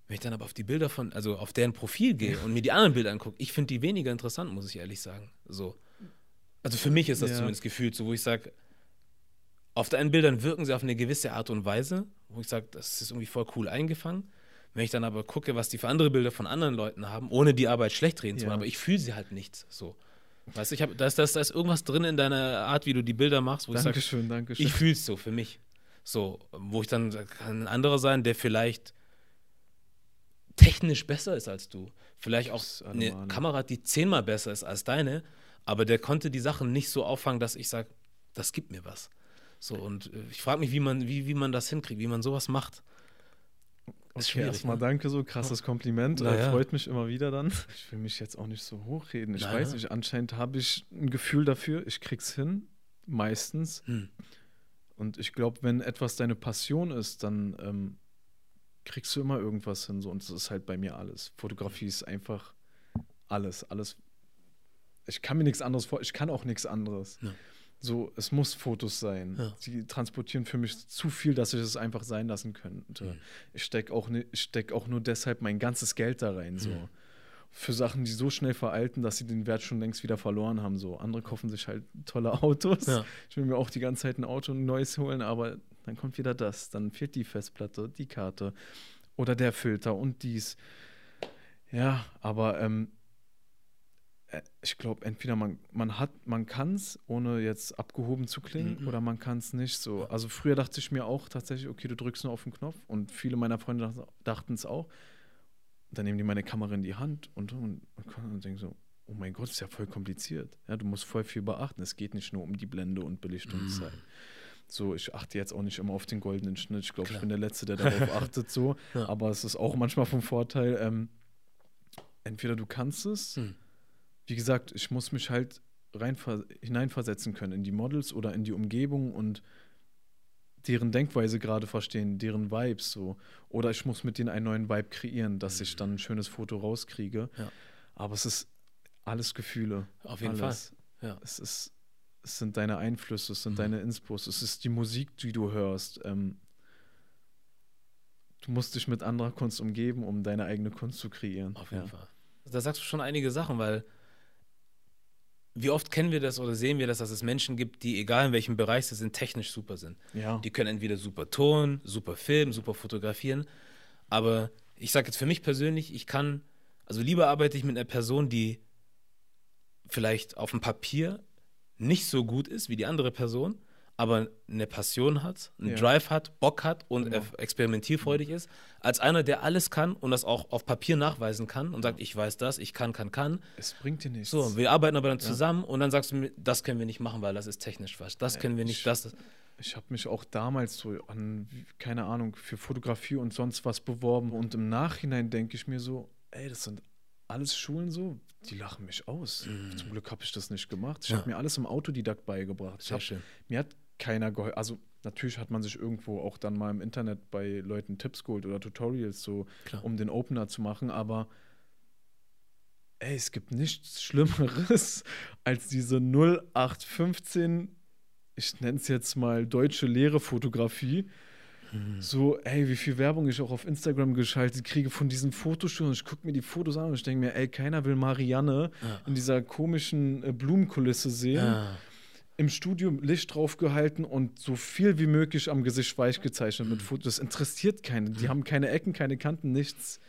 Wenn ich dann aber auf die Bilder von, also auf deren Profil gehe und mir die anderen Bilder angucke, ich finde die weniger interessant, muss ich ehrlich sagen. So. Also für mich ist das Ja. zumindest gefühlt so, wo ich sage, auf deinen Bildern wirken sie auf eine gewisse Art und Weise, wo ich sage, das ist irgendwie voll cool eingefangen. Wenn ich dann aber gucke, was die für andere Bilder von anderen Leuten haben, ohne die Arbeit schlecht reden zu Ja. wollen, aber ich fühle sie halt nicht so. Weißt du, ich da, ist, da, irgendwas drin in deiner Art, wie du die Bilder machst, wo ich sage, Dankeschön, Dankeschön. ich fühle es so für mich. So, wo ich dann kann ein anderer sein, der vielleicht technisch besser ist als du. Vielleicht auch eine allemal. Kamera, die zehnmal besser ist als deine, aber der konnte die Sachen nicht so auffangen, dass ich sage, das gibt mir was. So, und äh, ich frage mich, wie man, wie, wie man das hinkriegt, wie man sowas macht. Ist okay, schwierig, erstmal ne? danke, so krasses Kompliment. Äh, ja. Freut mich immer wieder dann. Ich will mich jetzt auch nicht so hochreden. Ich Na weiß nicht, anscheinend habe ich ein Gefühl dafür. Ich krieg's hin, meistens. Hm. Und ich glaube, wenn etwas deine Passion ist, dann ähm, kriegst du immer irgendwas hin. So. Und das ist halt bei mir alles. Fotografie ist einfach alles. Alles. Ich kann mir nichts anderes vor. Ich kann auch nichts anderes. Ja. So, es muss Fotos sein. Ja. Sie transportieren für mich zu viel, dass ich es einfach sein lassen könnte. Mhm. Ich stecke auch, ich steck auch nur deshalb mein ganzes Geld da rein. So. Mhm. Für Sachen, die so schnell veralten, dass sie den Wert schon längst wieder verloren haben. So. Andere kaufen sich halt tolle Autos. Ja. Ich will mir auch die ganze Zeit ein Auto ein neues holen, aber dann kommt wieder das. Dann fehlt die Festplatte, die Karte oder der Filter und dies. Ja, aber ähm, äh, ich glaube, entweder man, man hat, man kann es, ohne jetzt abgehoben zu klingen, Mhm. oder man kann es nicht so. Also früher dachte ich mir auch tatsächlich, okay, du drückst nur auf den Knopf und viele meiner Freunde dachten es auch. Dann nehmen die meine Kamera in die Hand und, und, und, denken so, oh mein Gott, ist ja voll kompliziert. Ja, du musst voll viel beachten. Es geht nicht nur um die Blende und Belichtungszeit. So, ich achte jetzt auch nicht immer auf den goldenen Schnitt. Ich glaube, ich bin der Letzte, der darauf achtet so. Ja. Aber es ist auch manchmal vom Vorteil, ähm, entweder du kannst es Hm. Wie gesagt, ich muss mich halt rein hineinversetzen können in die Models oder in die Umgebung und deren Denkweise gerade verstehen, deren Vibes so. Oder ich muss mit denen einen neuen Vibe kreieren, dass ich dann ein schönes Foto rauskriege. Ja. Aber es ist alles Gefühle. Auf jeden alles. Fall. Ja. Es ist, es sind deine Einflüsse, es sind Mhm. deine Inspos, es ist die Musik, die du hörst. Ähm, du musst dich mit anderer Kunst umgeben, um deine eigene Kunst zu kreieren. Auf jeden ja. Fall. Da sagst du schon einige Sachen, weil wie oft kennen wir das oder sehen wir das, dass es Menschen gibt, die, egal in welchem Bereich sie sind, technisch super sind. Ja. Die können entweder super Ton, super Filmen, super fotografieren. Aber ich sage jetzt für mich persönlich, ich kann, also lieber arbeite ich mit einer Person, die vielleicht auf dem Papier nicht so gut ist wie die andere Person, aber eine Passion hat, einen Ja. Drive hat, Bock hat und Genau. experimentierfreudig ist, als einer, der alles kann und das auch auf Papier nachweisen kann und sagt, ich weiß das, ich kann, kann, kann. Es bringt dir nichts. So, wir arbeiten aber dann zusammen und dann sagst du mir, das können wir nicht machen, weil das ist technisch falsch. Das können wir nicht, ich- das. Ich habe mich auch damals so an, keine Ahnung, für Fotografie und sonst was beworben. Und im Nachhinein denke ich mir so, ey, das sind alles Schulen so, die lachen mich aus. Zum Glück habe ich das nicht gemacht. Ich Mhm. Ja. habe mir alles im Autodidakt beigebracht. Ich hab. Mir hat keiner geholfen. Also natürlich hat man sich irgendwo auch dann mal im Internet bei Leuten Tipps geholt oder Tutorials so, Klar. um den Opener zu machen, aber ey, es gibt nichts Schlimmeres als diese 0815, ich nenne es jetzt mal deutsche Lehrefotografie. Mhm. So, ey, wie viel Werbung ich auch auf Instagram geschaltet kriege von diesen Fotostudios. Ich gucke mir die Fotos an und ich denke mir, ey, keiner will Marianne Ja. in dieser komischen äh, Blumenkulisse sehen Ja. Im Studio Licht draufgehalten und so viel wie möglich am Gesicht weich gezeichnet mit Fotos. Das interessiert keinen. Die haben keine Ecken, keine Kanten, nichts.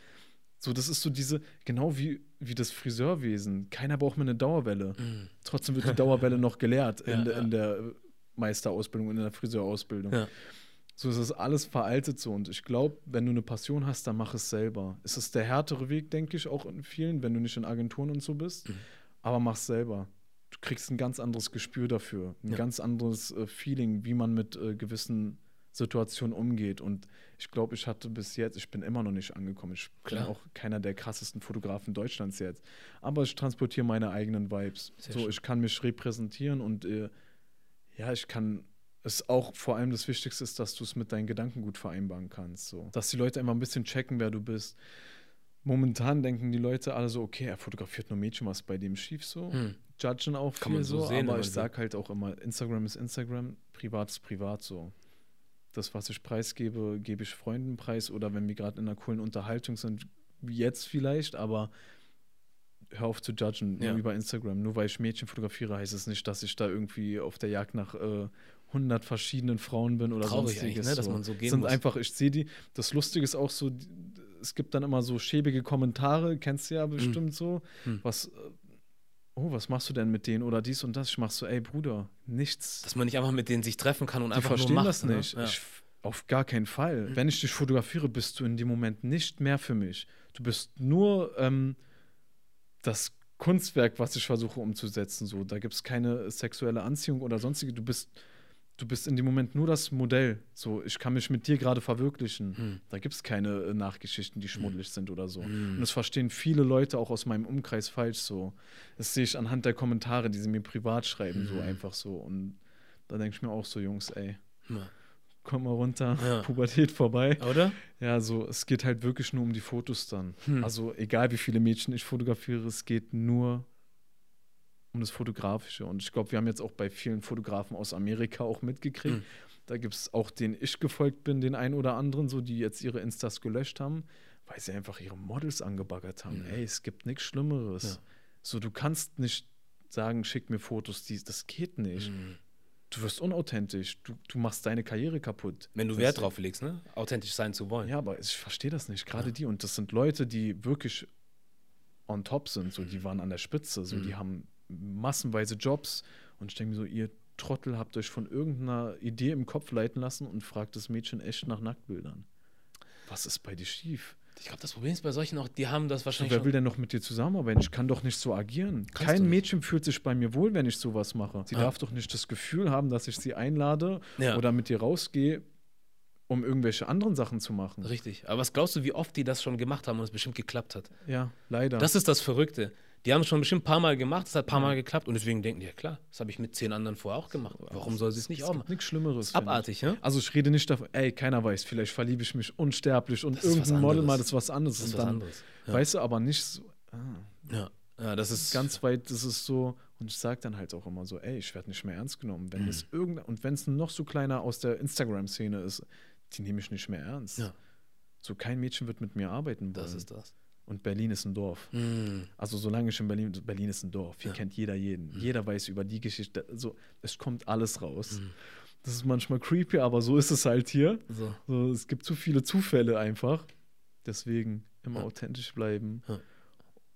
So, das ist so diese, genau wie, wie das Friseurwesen. Keiner braucht mehr eine Dauerwelle. Mhm. Trotzdem wird die Dauerwelle noch gelehrt in, Ja, der- ja. in der Meisterausbildung und in der Friseurausbildung. Ja. So ist das alles veraltet so. Und ich glaube, wenn du eine Passion hast, dann mach es selber. Es ist der härtere Weg, denke ich, auch in vielen, wenn du nicht in Agenturen und so bist. Mhm. Aber mach es selber. Du kriegst ein ganz anderes Gespür dafür, ein Ja. ganz anderes äh, Feeling, wie man mit äh, gewissen Situationen umgeht. Und ich glaube, ich hatte bis jetzt, ich bin immer noch nicht angekommen. Ich bin Klar. auch keiner der krassesten Fotografen Deutschlands jetzt. Aber ich transportiere meine eigenen Vibes. Sehr so, schön. ich kann mich repräsentieren und äh, ja, ich kann es auch vor allem das Wichtigste ist, dass du es mit deinen Gedanken gut vereinbaren kannst. So. Dass die Leute einfach ein bisschen checken, wer du bist. Momentan denken die Leute alle so, okay, er fotografiert nur Mädchen, was bei dem schief so. Hm. Judgen auch Kann viel man so so, sehen, aber ich sieht. sag halt auch immer, Instagram ist Instagram, privat ist privat so. Das, was ich preisgebe, gebe ich Freunden preis oder wenn wir gerade in einer coolen Unterhaltung sind, wie jetzt vielleicht, aber hör auf zu judgen, Ja. über Instagram. Nur weil ich Mädchen fotografiere, heißt es nicht, dass ich da irgendwie auf der Jagd nach äh, 100 verschiedenen Frauen bin oder Traurig sonstiges. ne, dass man so gehen sind muss. einfach, ich sehe die, das Lustige ist auch so, es gibt dann immer so schäbige Kommentare, kennst du ja bestimmt so, Hm. was, äh, oh, was machst du denn mit denen oder dies und das? Ich mach so, ey Bruder, nichts. Dass man nicht einfach mit denen sich treffen kann und Die einfach verstehen nur macht. das ne? nicht. Ja. Ich, auf gar keinen Fall. Wenn ich dich fotografiere, bist du in dem Moment nicht mehr für mich. Du bist nur ähm, das Kunstwerk, was ich versuche umzusetzen. So, da gibt es keine sexuelle Anziehung oder sonstige. Du bist, du bist in dem Moment nur das Modell. So, ich kann mich mit dir gerade verwirklichen. Hm. Da gibt es keine äh, Nachgeschichten, die schmuddelig sind oder so. Hm. Und das verstehen viele Leute auch aus meinem Umkreis falsch so. Das sehe ich anhand der Kommentare, die sie mir privat schreiben, so Mhm. einfach so. Und da denke ich mir auch so, Jungs, ey, Ja. komm mal runter, Ja. Pubertät vorbei. Oder? Ja, so, es geht halt wirklich nur um die Fotos dann. Hm. Also, egal wie viele Mädchen ich fotografiere, es geht nur um das Fotografische. Und ich glaube, wir haben jetzt auch bei vielen Fotografen aus Amerika auch mitgekriegt. Hm. Da gibt es auch, denen ich gefolgt bin, den einen oder anderen, so, die jetzt ihre Instas gelöscht haben, weil sie einfach ihre Models angebaggert haben. Mhm. Ey, es gibt nichts Schlimmeres. Ja. So, du kannst nicht sagen, schick mir Fotos, die, das geht nicht. Hm. Du wirst unauthentisch. Du, du machst deine Karriere kaputt. Wenn du Wert drauf legst, ne? Authentisch sein zu wollen. Ja, aber ich verstehe das nicht. Gerade Ja. die. Und das sind Leute, die wirklich on top sind. So, die waren an der Spitze. So, die Mhm. haben massenweise Jobs. Und ich denke mir so, ihr Trottel habt euch von irgendeiner Idee im Kopf leiten lassen und fragt das Mädchen echt nach Nacktbildern. Was ist bei dir schief? Ich glaube, das Problem ist bei solchen auch, die haben das wahrscheinlich wer will denn noch mit dir zusammenarbeiten? Ich kann doch nicht so agieren. Kannst Kein. Mädchen fühlt sich bei mir wohl, wenn ich sowas mache. Sie Ja. darf doch nicht das Gefühl haben, dass ich sie einlade Ja. oder mit dir rausgehe, um irgendwelche anderen Sachen zu machen. Richtig. Aber was glaubst du, wie oft die das schon gemacht haben und es bestimmt geklappt hat? Ja, leider. Das ist das Verrückte. Die haben es schon bestimmt ein paar Mal gemacht, es hat ein paar Mal geklappt und deswegen denken die, ja klar, das habe ich mit zehn anderen vorher auch gemacht. Warum soll sie es nicht Es auch machen? nichts Schlimmeres. Abartig, ja? Also ich rede nicht davon, ey, keiner weiß, vielleicht verliebe ich mich unsterblich und Das irgendein Model mal, das ist was anderes. Das ist was dann, anderes. Ja. Weißt du, aber nicht so, ah, Ja, ja das ist ganz weit, das ist so, und ich sage dann halt auch immer so, ey, ich werde nicht mehr ernst genommen. Wenn Mhm. es irgendein, und wenn es ein noch so kleiner aus der Instagram-Szene ist, die nehme ich nicht mehr ernst. Ja. So kein Mädchen wird mit mir arbeiten wollen. Das ist das. Und Berlin ist ein Dorf. Mm. Also solange ich in Berlin, Berlin ist ein Dorf. Hier Ja. kennt jeder jeden. Mhm. Jeder weiß über die Geschichte. So, es kommt alles raus. Mhm. Das ist manchmal creepy, aber so ist es halt hier. So. So, es gibt zu viele Zufälle einfach. Deswegen immer Ja. authentisch bleiben Ja.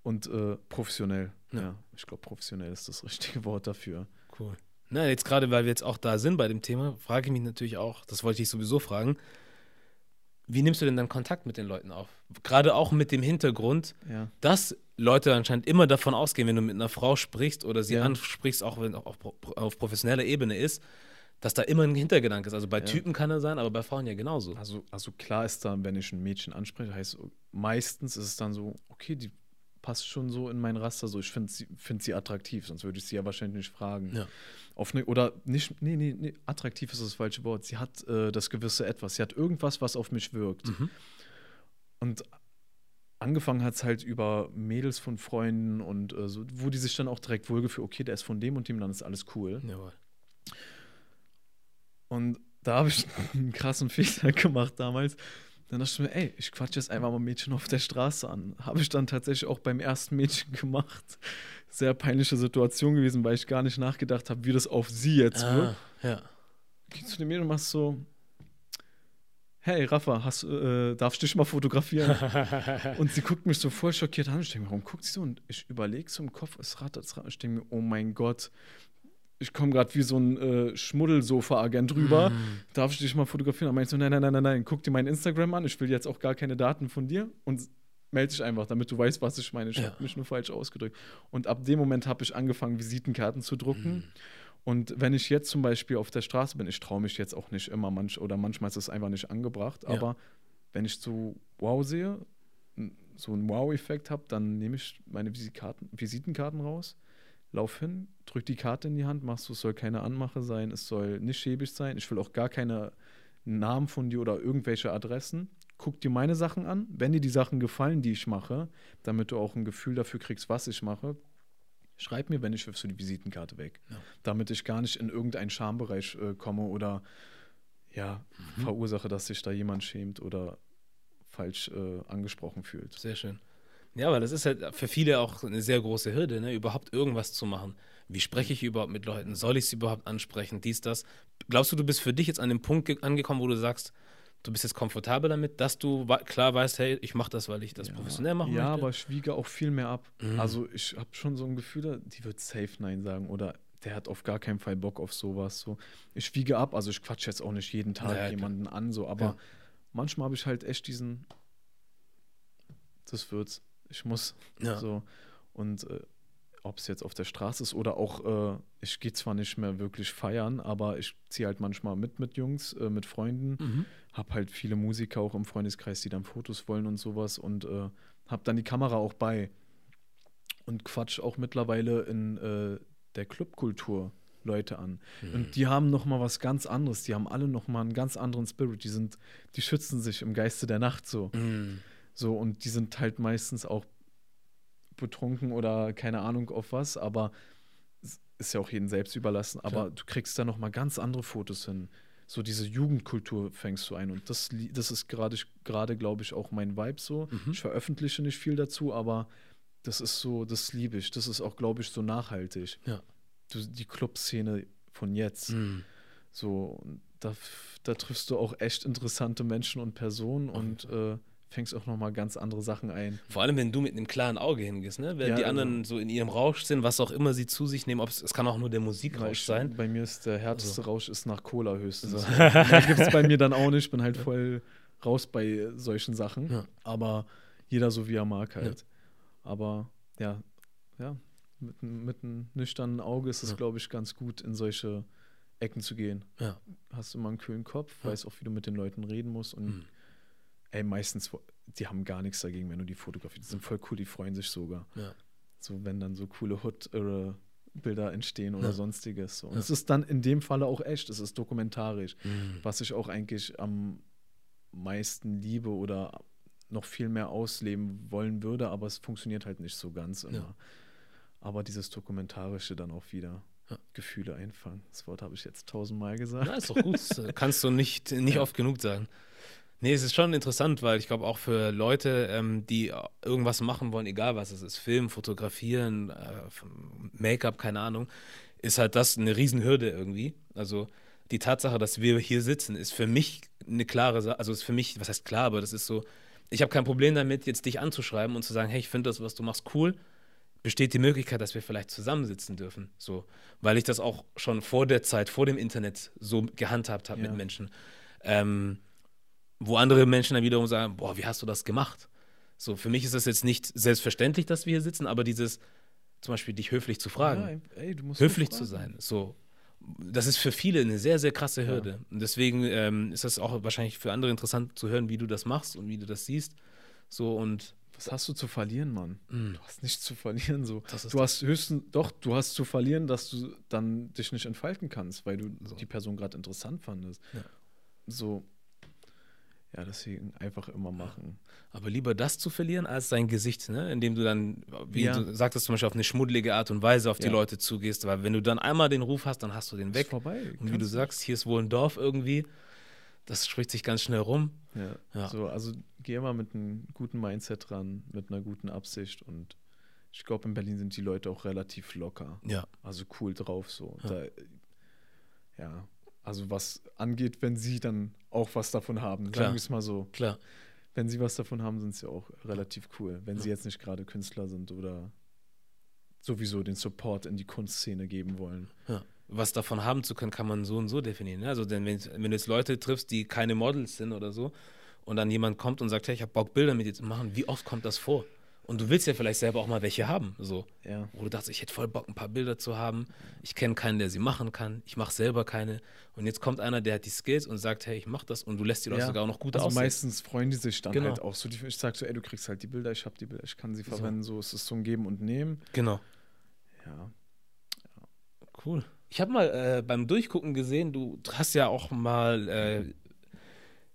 und äh, professionell. Ja. Ja, ich glaube, professionell ist das richtige Wort dafür. Cool. Na, jetzt gerade, weil wir jetzt auch da sind bei dem Thema, frage ich mich natürlich auch, das wollte ich sowieso fragen, wie nimmst du denn dann Kontakt mit den Leuten auf? Gerade auch mit dem Hintergrund, Ja. dass Leute anscheinend immer davon ausgehen, wenn du mit einer Frau sprichst oder sie Ja. ansprichst, auch wenn auch auf, auf professioneller Ebene ist, dass da immer ein Hintergedanke ist. Also bei Ja. Typen kann er sein, aber bei Frauen ja genauso. Also, also klar ist da, wenn ich ein Mädchen anspreche, heißt meistens ist es dann so, okay, die passt schon so in mein Raster, so ich finde sie, find sie attraktiv, sonst würde ich sie ja wahrscheinlich nicht fragen. Ja. Auf ne, oder nicht, nee, nee, nee, attraktiv ist das falsche Wort. Sie hat äh, das gewisse Etwas, sie hat irgendwas, was auf mich wirkt. Mhm. Und angefangen hat es halt über Mädels von Freunden und äh, so, wo die sich dann auch direkt wohlgefühlt, okay, der ist von dem und dem, dann ist alles cool. Jawohl. Und da habe ich einen krassen Fehler gemacht damals. Dann dachte ich mir, ey, ich quatsche jetzt einfach mal Mädchen auf der Straße an. Habe ich dann tatsächlich auch beim ersten Mädchen gemacht. Sehr peinliche Situation gewesen, weil ich gar nicht nachgedacht habe, wie das auf sie jetzt. Ah, ja. Geh zu dem Mädchen und machst so, hey Rafa, hast, äh, darf ich dich mal fotografieren? und sie guckt mich so voll schockiert an. Ich denke mir, warum guckt sie so? Und ich überlege so im Kopf, es rattert, es rattert. Ich denke mir, oh mein Gott, ich komme gerade wie so ein äh, Schmuddelsofa-Agent rüber. Mhm. Darf ich dich mal fotografieren? Dann meinte ich so, nein, nein, nein, nein, nein, guck dir mein Instagram an. Ich will jetzt auch gar keine Daten von dir und melde dich einfach, damit du weißt, was ich meine. Ich Ja. habe mich nur falsch ausgedrückt. Und ab dem Moment habe ich angefangen, Visitenkarten zu drucken. Und wenn ich jetzt zum Beispiel auf der Straße bin, ich traue mich jetzt auch nicht immer, manch, oder manchmal ist es einfach nicht angebracht, Ja. aber wenn ich so wow sehe, so einen Wow-Effekt habe, dann nehme ich meine Visitkarten, Visitenkarten raus, lauf hin, drück die Karte in die Hand, machst du, es soll keine Anmache sein, es soll nicht schäbig sein, ich will auch gar keine Namen von dir oder irgendwelche Adressen. Guck dir meine Sachen an, wenn dir die Sachen gefallen, die ich mache, damit du auch ein Gefühl dafür kriegst, was ich mache, schreib mir, wenn ich wirfst du die Visitenkarte weg. Ja. Damit ich gar nicht in irgendeinen Schambereich äh, komme oder ja, Mhm. verursache, dass sich da jemand schämt oder falsch äh, angesprochen fühlt. Sehr schön. Ja, weil das ist halt für viele auch eine sehr große Hürde, ne? überhaupt irgendwas zu machen. Wie spreche ich überhaupt mit Leuten? Soll ich sie überhaupt ansprechen? Dies, das. Glaubst du, du bist für dich jetzt an dem Punkt ge- angekommen, wo du sagst, du bist jetzt komfortabel damit, dass du klar weißt, hey, ich mache das, weil ich das professionell machen Ja, möchte? aber ich wiege auch viel mehr ab. Mhm. Also ich habe schon so ein Gefühl, die wird safe Nein sagen oder der hat auf gar keinen Fall Bock auf sowas. So. Ich wiege ab, also ich quatsche jetzt auch nicht jeden Tag Ja, jemanden an, so, aber Ja. manchmal habe ich halt echt diesen, das wird's. Ich muss Ja. so. Und äh, ob es jetzt auf der Straße ist oder auch, äh, ich gehe zwar nicht mehr wirklich feiern, aber ich ziehe halt manchmal mit mit Jungs, äh, mit Freunden Mhm. habe halt viele Musiker auch im Freundeskreis, die dann Fotos wollen und sowas und äh, habe dann die Kamera auch bei und quatsch auch mittlerweile in äh, der Clubkultur Leute an. Mhm. Und die haben noch mal was ganz anderes. Die haben alle noch mal einen ganz anderen Spirit. Die sind, die schützen sich im Geiste der Nacht so. Mhm. So und die sind halt meistens auch betrunken oder keine Ahnung auf was, aber ist ja auch jedem selbst überlassen. Aber Klar. du kriegst da noch mal ganz andere Fotos hin. So diese Jugendkultur fängst du ein und das, das ist gerade, gerade glaube ich, auch mein Vibe so. Mhm. Ich veröffentliche nicht viel dazu, aber das ist so, das liebe ich. Das ist auch, glaube ich, so nachhaltig. Ja. Du, die Clubszene von jetzt. Mhm. So, da, da triffst du auch echt interessante Menschen und Personen und äh, fängst auch noch mal ganz andere Sachen ein. Vor allem, wenn du mit einem klaren Auge hingehst, ne? Wenn Ja, die genau. anderen so in ihrem Rausch sind, was auch immer sie zu sich nehmen, ob es, es kann auch nur der Musikrausch ich, sein. bei mir ist der härteste Rausch ist nach Cola höchstens. So. Gibt es bei mir dann auch nicht. Ich bin halt voll raus bei solchen Sachen. Ja. Aber jeder so wie er mag halt. Aber ja, ja, mit, mit einem nüchternen Auge ist es, Ja. glaube ich, ganz gut, in solche Ecken zu gehen. Ja. Hast immer einen kühlen Kopf, Ja. weißt auch, wie du mit den Leuten reden musst und Mhm. Ey, meistens, die haben gar nichts dagegen, wenn du die fotografierst. Die sind voll cool, die freuen sich sogar. Ja. So, wenn dann so coole Hood-Bilder entstehen oder Ja. sonstiges. So. Und Ja. es ist dann in dem Falle auch echt, es ist dokumentarisch, Mhm. was ich auch eigentlich am meisten liebe oder noch viel mehr ausleben wollen würde, aber es funktioniert halt nicht so ganz immer. Ja. Aber dieses Dokumentarische dann auch wieder. Gefühle einfangen. Das Wort habe ich jetzt tausendmal gesagt. Ja, ist doch gut. Äh, kannst du nicht, nicht oft genug sagen. Nee, es ist schon interessant, weil ich glaube auch für Leute, ähm, die irgendwas machen wollen, egal was es ist, Film, Fotografieren, äh, Make-up, keine Ahnung, ist halt das eine Riesenhürde irgendwie. Also die Tatsache, dass wir hier sitzen, ist für mich eine klare Sache. Also ist für mich, was heißt klar, aber das ist so, ich habe kein Problem damit, jetzt dich anzuschreiben und zu sagen, hey, ich finde das, was du machst, cool. Besteht die Möglichkeit, dass wir vielleicht zusammensitzen dürfen. So, weil ich das auch schon vor der Zeit, vor dem Internet so gehandhabt habe Ja. mit Menschen. Ähm, wo andere Menschen dann wiederum sagen, boah, wie hast du das gemacht? So, für mich ist das jetzt nicht selbstverständlich, dass wir hier sitzen, aber dieses, zum Beispiel dich höflich zu fragen, Ja, ey, höflich nur zu fragen. sein, so, das ist für viele eine sehr, sehr krasse Hürde. Und deswegen ähm, ist das auch wahrscheinlich für andere interessant zu hören, wie du das machst und wie du das siehst. So, und Was hast du zu verlieren, Mann? Mm. Du hast nichts zu verlieren. So. Du hast höchstens, doch, du hast zu verlieren, dass du dann dich nicht entfalten kannst, weil du So. die Person gerade interessant fandest. Ja. So, ja, deswegen einfach immer machen. Aber lieber das zu verlieren, als sein Gesicht, ne? indem du dann, wie Ja. du sagtest, zum Beispiel auf eine schmuddelige Art und Weise auf die Ja. Leute zugehst. Weil wenn du dann einmal den Ruf hast, dann hast du den Ist weg. vorbei. Und wie du sagst, hier ist wohl ein Dorf irgendwie. Das spricht sich ganz schnell rum. Ja. Ja. So, also geh mal mit einem guten Mindset ran, mit einer guten Absicht und ich glaube, in Berlin sind die Leute auch relativ locker. Ja. Also cool drauf so. Ja. Da, ja, also was angeht, wenn sie dann auch was davon haben, Klar. sagen wir es mal so. Klar. Wenn sie was davon haben, sind sie auch relativ cool. Wenn sie Ja. jetzt nicht gerade Künstler sind oder sowieso den Support in die Kunstszene geben wollen. Ja. Was davon haben zu können, kann man so und so definieren. Ne? Also, denn wenn, wenn du jetzt Leute triffst, die keine Models sind oder so, und dann jemand kommt und sagt, hey, ich habe Bock, Bilder mit dir zu machen, wie oft kommt das vor? Und du willst ja vielleicht selber auch mal welche haben, so. Ja. Wo du dachtest, ich hätte voll Bock, ein paar Bilder zu haben. Ich kenne keinen, der sie machen kann. Ich mache selber keine. Und jetzt kommt einer, der hat die Skills und sagt, hey, ich mach das. Und du lässt die Leute Ja. sogar auch noch gut also aussehen. meistens freuen die sich dann Genau. halt auch so. Ich sag so, ey, du kriegst halt die Bilder, ich habe die Bilder, ich kann sie verwenden. So, es ist so ein Geben und Nehmen. Genau. Ja. Cool. Ich habe mal äh, beim Durchgucken gesehen, du hast ja auch mal, äh,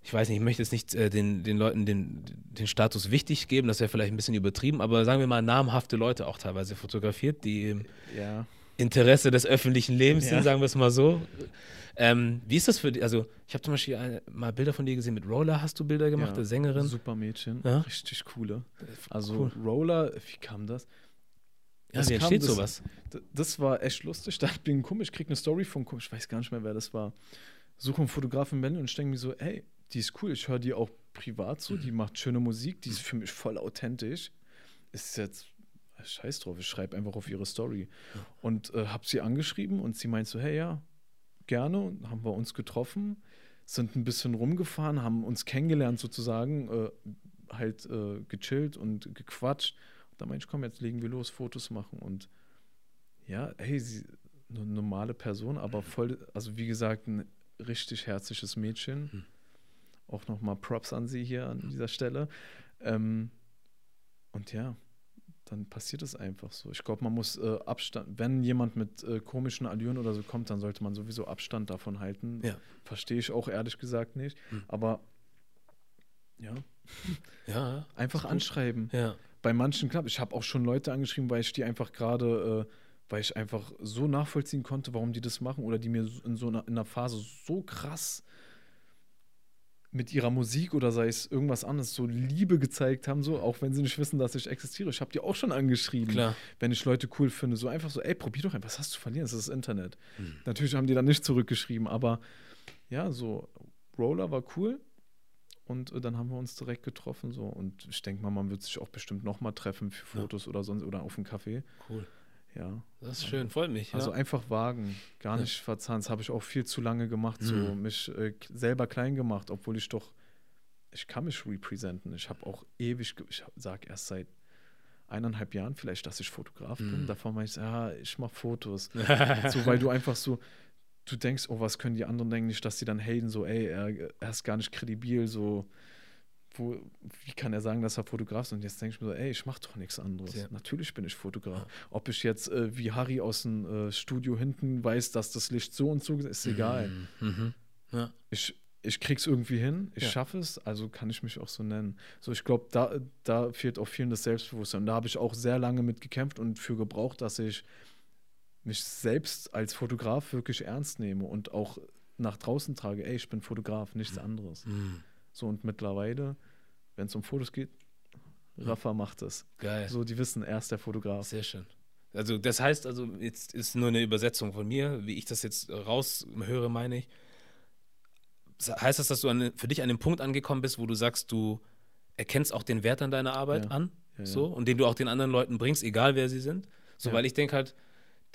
ich weiß nicht, ich möchte jetzt nicht äh, den, den Leuten den, den Status wichtig geben, das wäre vielleicht ein bisschen übertrieben, aber sagen wir mal namhafte Leute auch teilweise fotografiert, die im Ja. Interesse des öffentlichen Lebens Ja. sind, sagen wir es mal so. Ähm, wie ist das für dich? Also, ich habe zum Beispiel eine, mal Bilder von dir gesehen mit Roller, hast du Bilder gemacht, ja. der Sängerin? Super Mädchen. Richtig coole. Also Cool. Roller, wie kam das? Ja, Das wie kam entsteht das- sowas? D- Das war echt lustig. Da bin komisch, ich krieg eine Story von komisch, ich weiß gar nicht mehr, wer das war. Suche einen Fotografen Berlin und ich denke mir so, ey, die ist cool. Ich höre die auch privat so, die macht schöne Musik, die ist für mich voll authentisch. Ist jetzt scheiß drauf, ich schreibe einfach auf ihre Story. Und äh, hab sie angeschrieben und sie meint so, hey, ja, gerne. Und haben wir uns getroffen, sind ein bisschen rumgefahren, haben uns kennengelernt sozusagen, äh, halt äh, gechillt und gequatscht. Und da meinte ich, komm, jetzt legen wir los, Fotos machen. Und ja, hey, sie eine normale Person, aber voll, also wie gesagt, ein richtig herzliches Mädchen. Auch nochmal Props an sie hier an dieser Stelle. Ähm, und ja, dann passiert es einfach so. Ich glaube, man muss äh, Abstand, wenn jemand mit äh, komischen Allüren oder so kommt, dann sollte man sowieso Abstand davon halten. Ja. Verstehe ich auch ehrlich gesagt nicht. Hm. Aber ja, Ja, einfach anschreiben. ja. Bei manchen klappt. Ich habe auch schon Leute angeschrieben, weil ich die einfach gerade, äh, weil ich einfach so nachvollziehen konnte, warum die das machen oder die mir in so einer, in einer Phase so krass mit ihrer Musik oder sei es irgendwas anderes so Liebe gezeigt haben, so auch wenn sie nicht wissen, dass ich existiere. Ich habe die auch schon angeschrieben, Klar. wenn ich Leute cool finde, so einfach so, ey, probier doch einfach, was hast du verlieren? Das ist das Internet. Hm. Natürlich haben die dann nicht zurückgeschrieben, aber ja, so Roller war cool. Und äh, dann haben wir uns direkt getroffen so und ich denke mal, man wird sich auch bestimmt noch mal treffen für Ja. Fotos oder sonst oder auf einen Kaffee. Cool. Ja, Das ist schön, freut mich. also ja. einfach wagen, gar Ja. nicht verzahnen. Das habe ich auch viel zu lange gemacht, so Mhm. mich äh, selber klein gemacht, obwohl ich doch, ich kann mich representen. Ich habe auch ewig, ich hab- sag erst seit eineinhalb Jahren vielleicht, dass ich Fotograf bin. Mhm. Davor meinte ich, ja, ich mache Fotos. so, weil du einfach so, du denkst, oh, was können die anderen denken, nicht, dass die dann haten, so, ey, er, er ist gar nicht kredibil, so, wo, wie kann er sagen, dass er Fotograf ist? Und jetzt denke ich mir so, ey, ich mache doch nichts anderes. Ja. Natürlich bin ich Fotograf. Ob ich jetzt äh, wie Harry aus dem äh, Studio hinten weiß, dass das Licht so und so ist, ist egal. Mhm. Ja. Ich, ich krieg's irgendwie hin, ich Ja. schaffe es, also kann ich mich auch so nennen. So, ich glaube, da, da fehlt auch vielen das Selbstbewusstsein. Und da habe ich auch sehr lange mit gekämpft und für gebraucht, dass ich mich selbst als Fotograf wirklich ernst nehme und auch nach draußen trage, ey, ich bin Fotograf, nichts anderes. Mhm. So und mittlerweile, wenn es um Fotos geht, Rafa macht es. Geil. So, die wissen, er ist der Fotograf. Sehr schön. Also das heißt, also jetzt ist nur eine Übersetzung von mir, wie ich das jetzt raushöre, meine ich. Heißt das, dass du an, für dich an dem Punkt angekommen bist, wo du sagst, du erkennst auch den Wert an deiner Arbeit Ja. an, Ja, so, und den du auch den anderen Leuten bringst, egal wer sie sind? So, Ja. weil ich denke halt,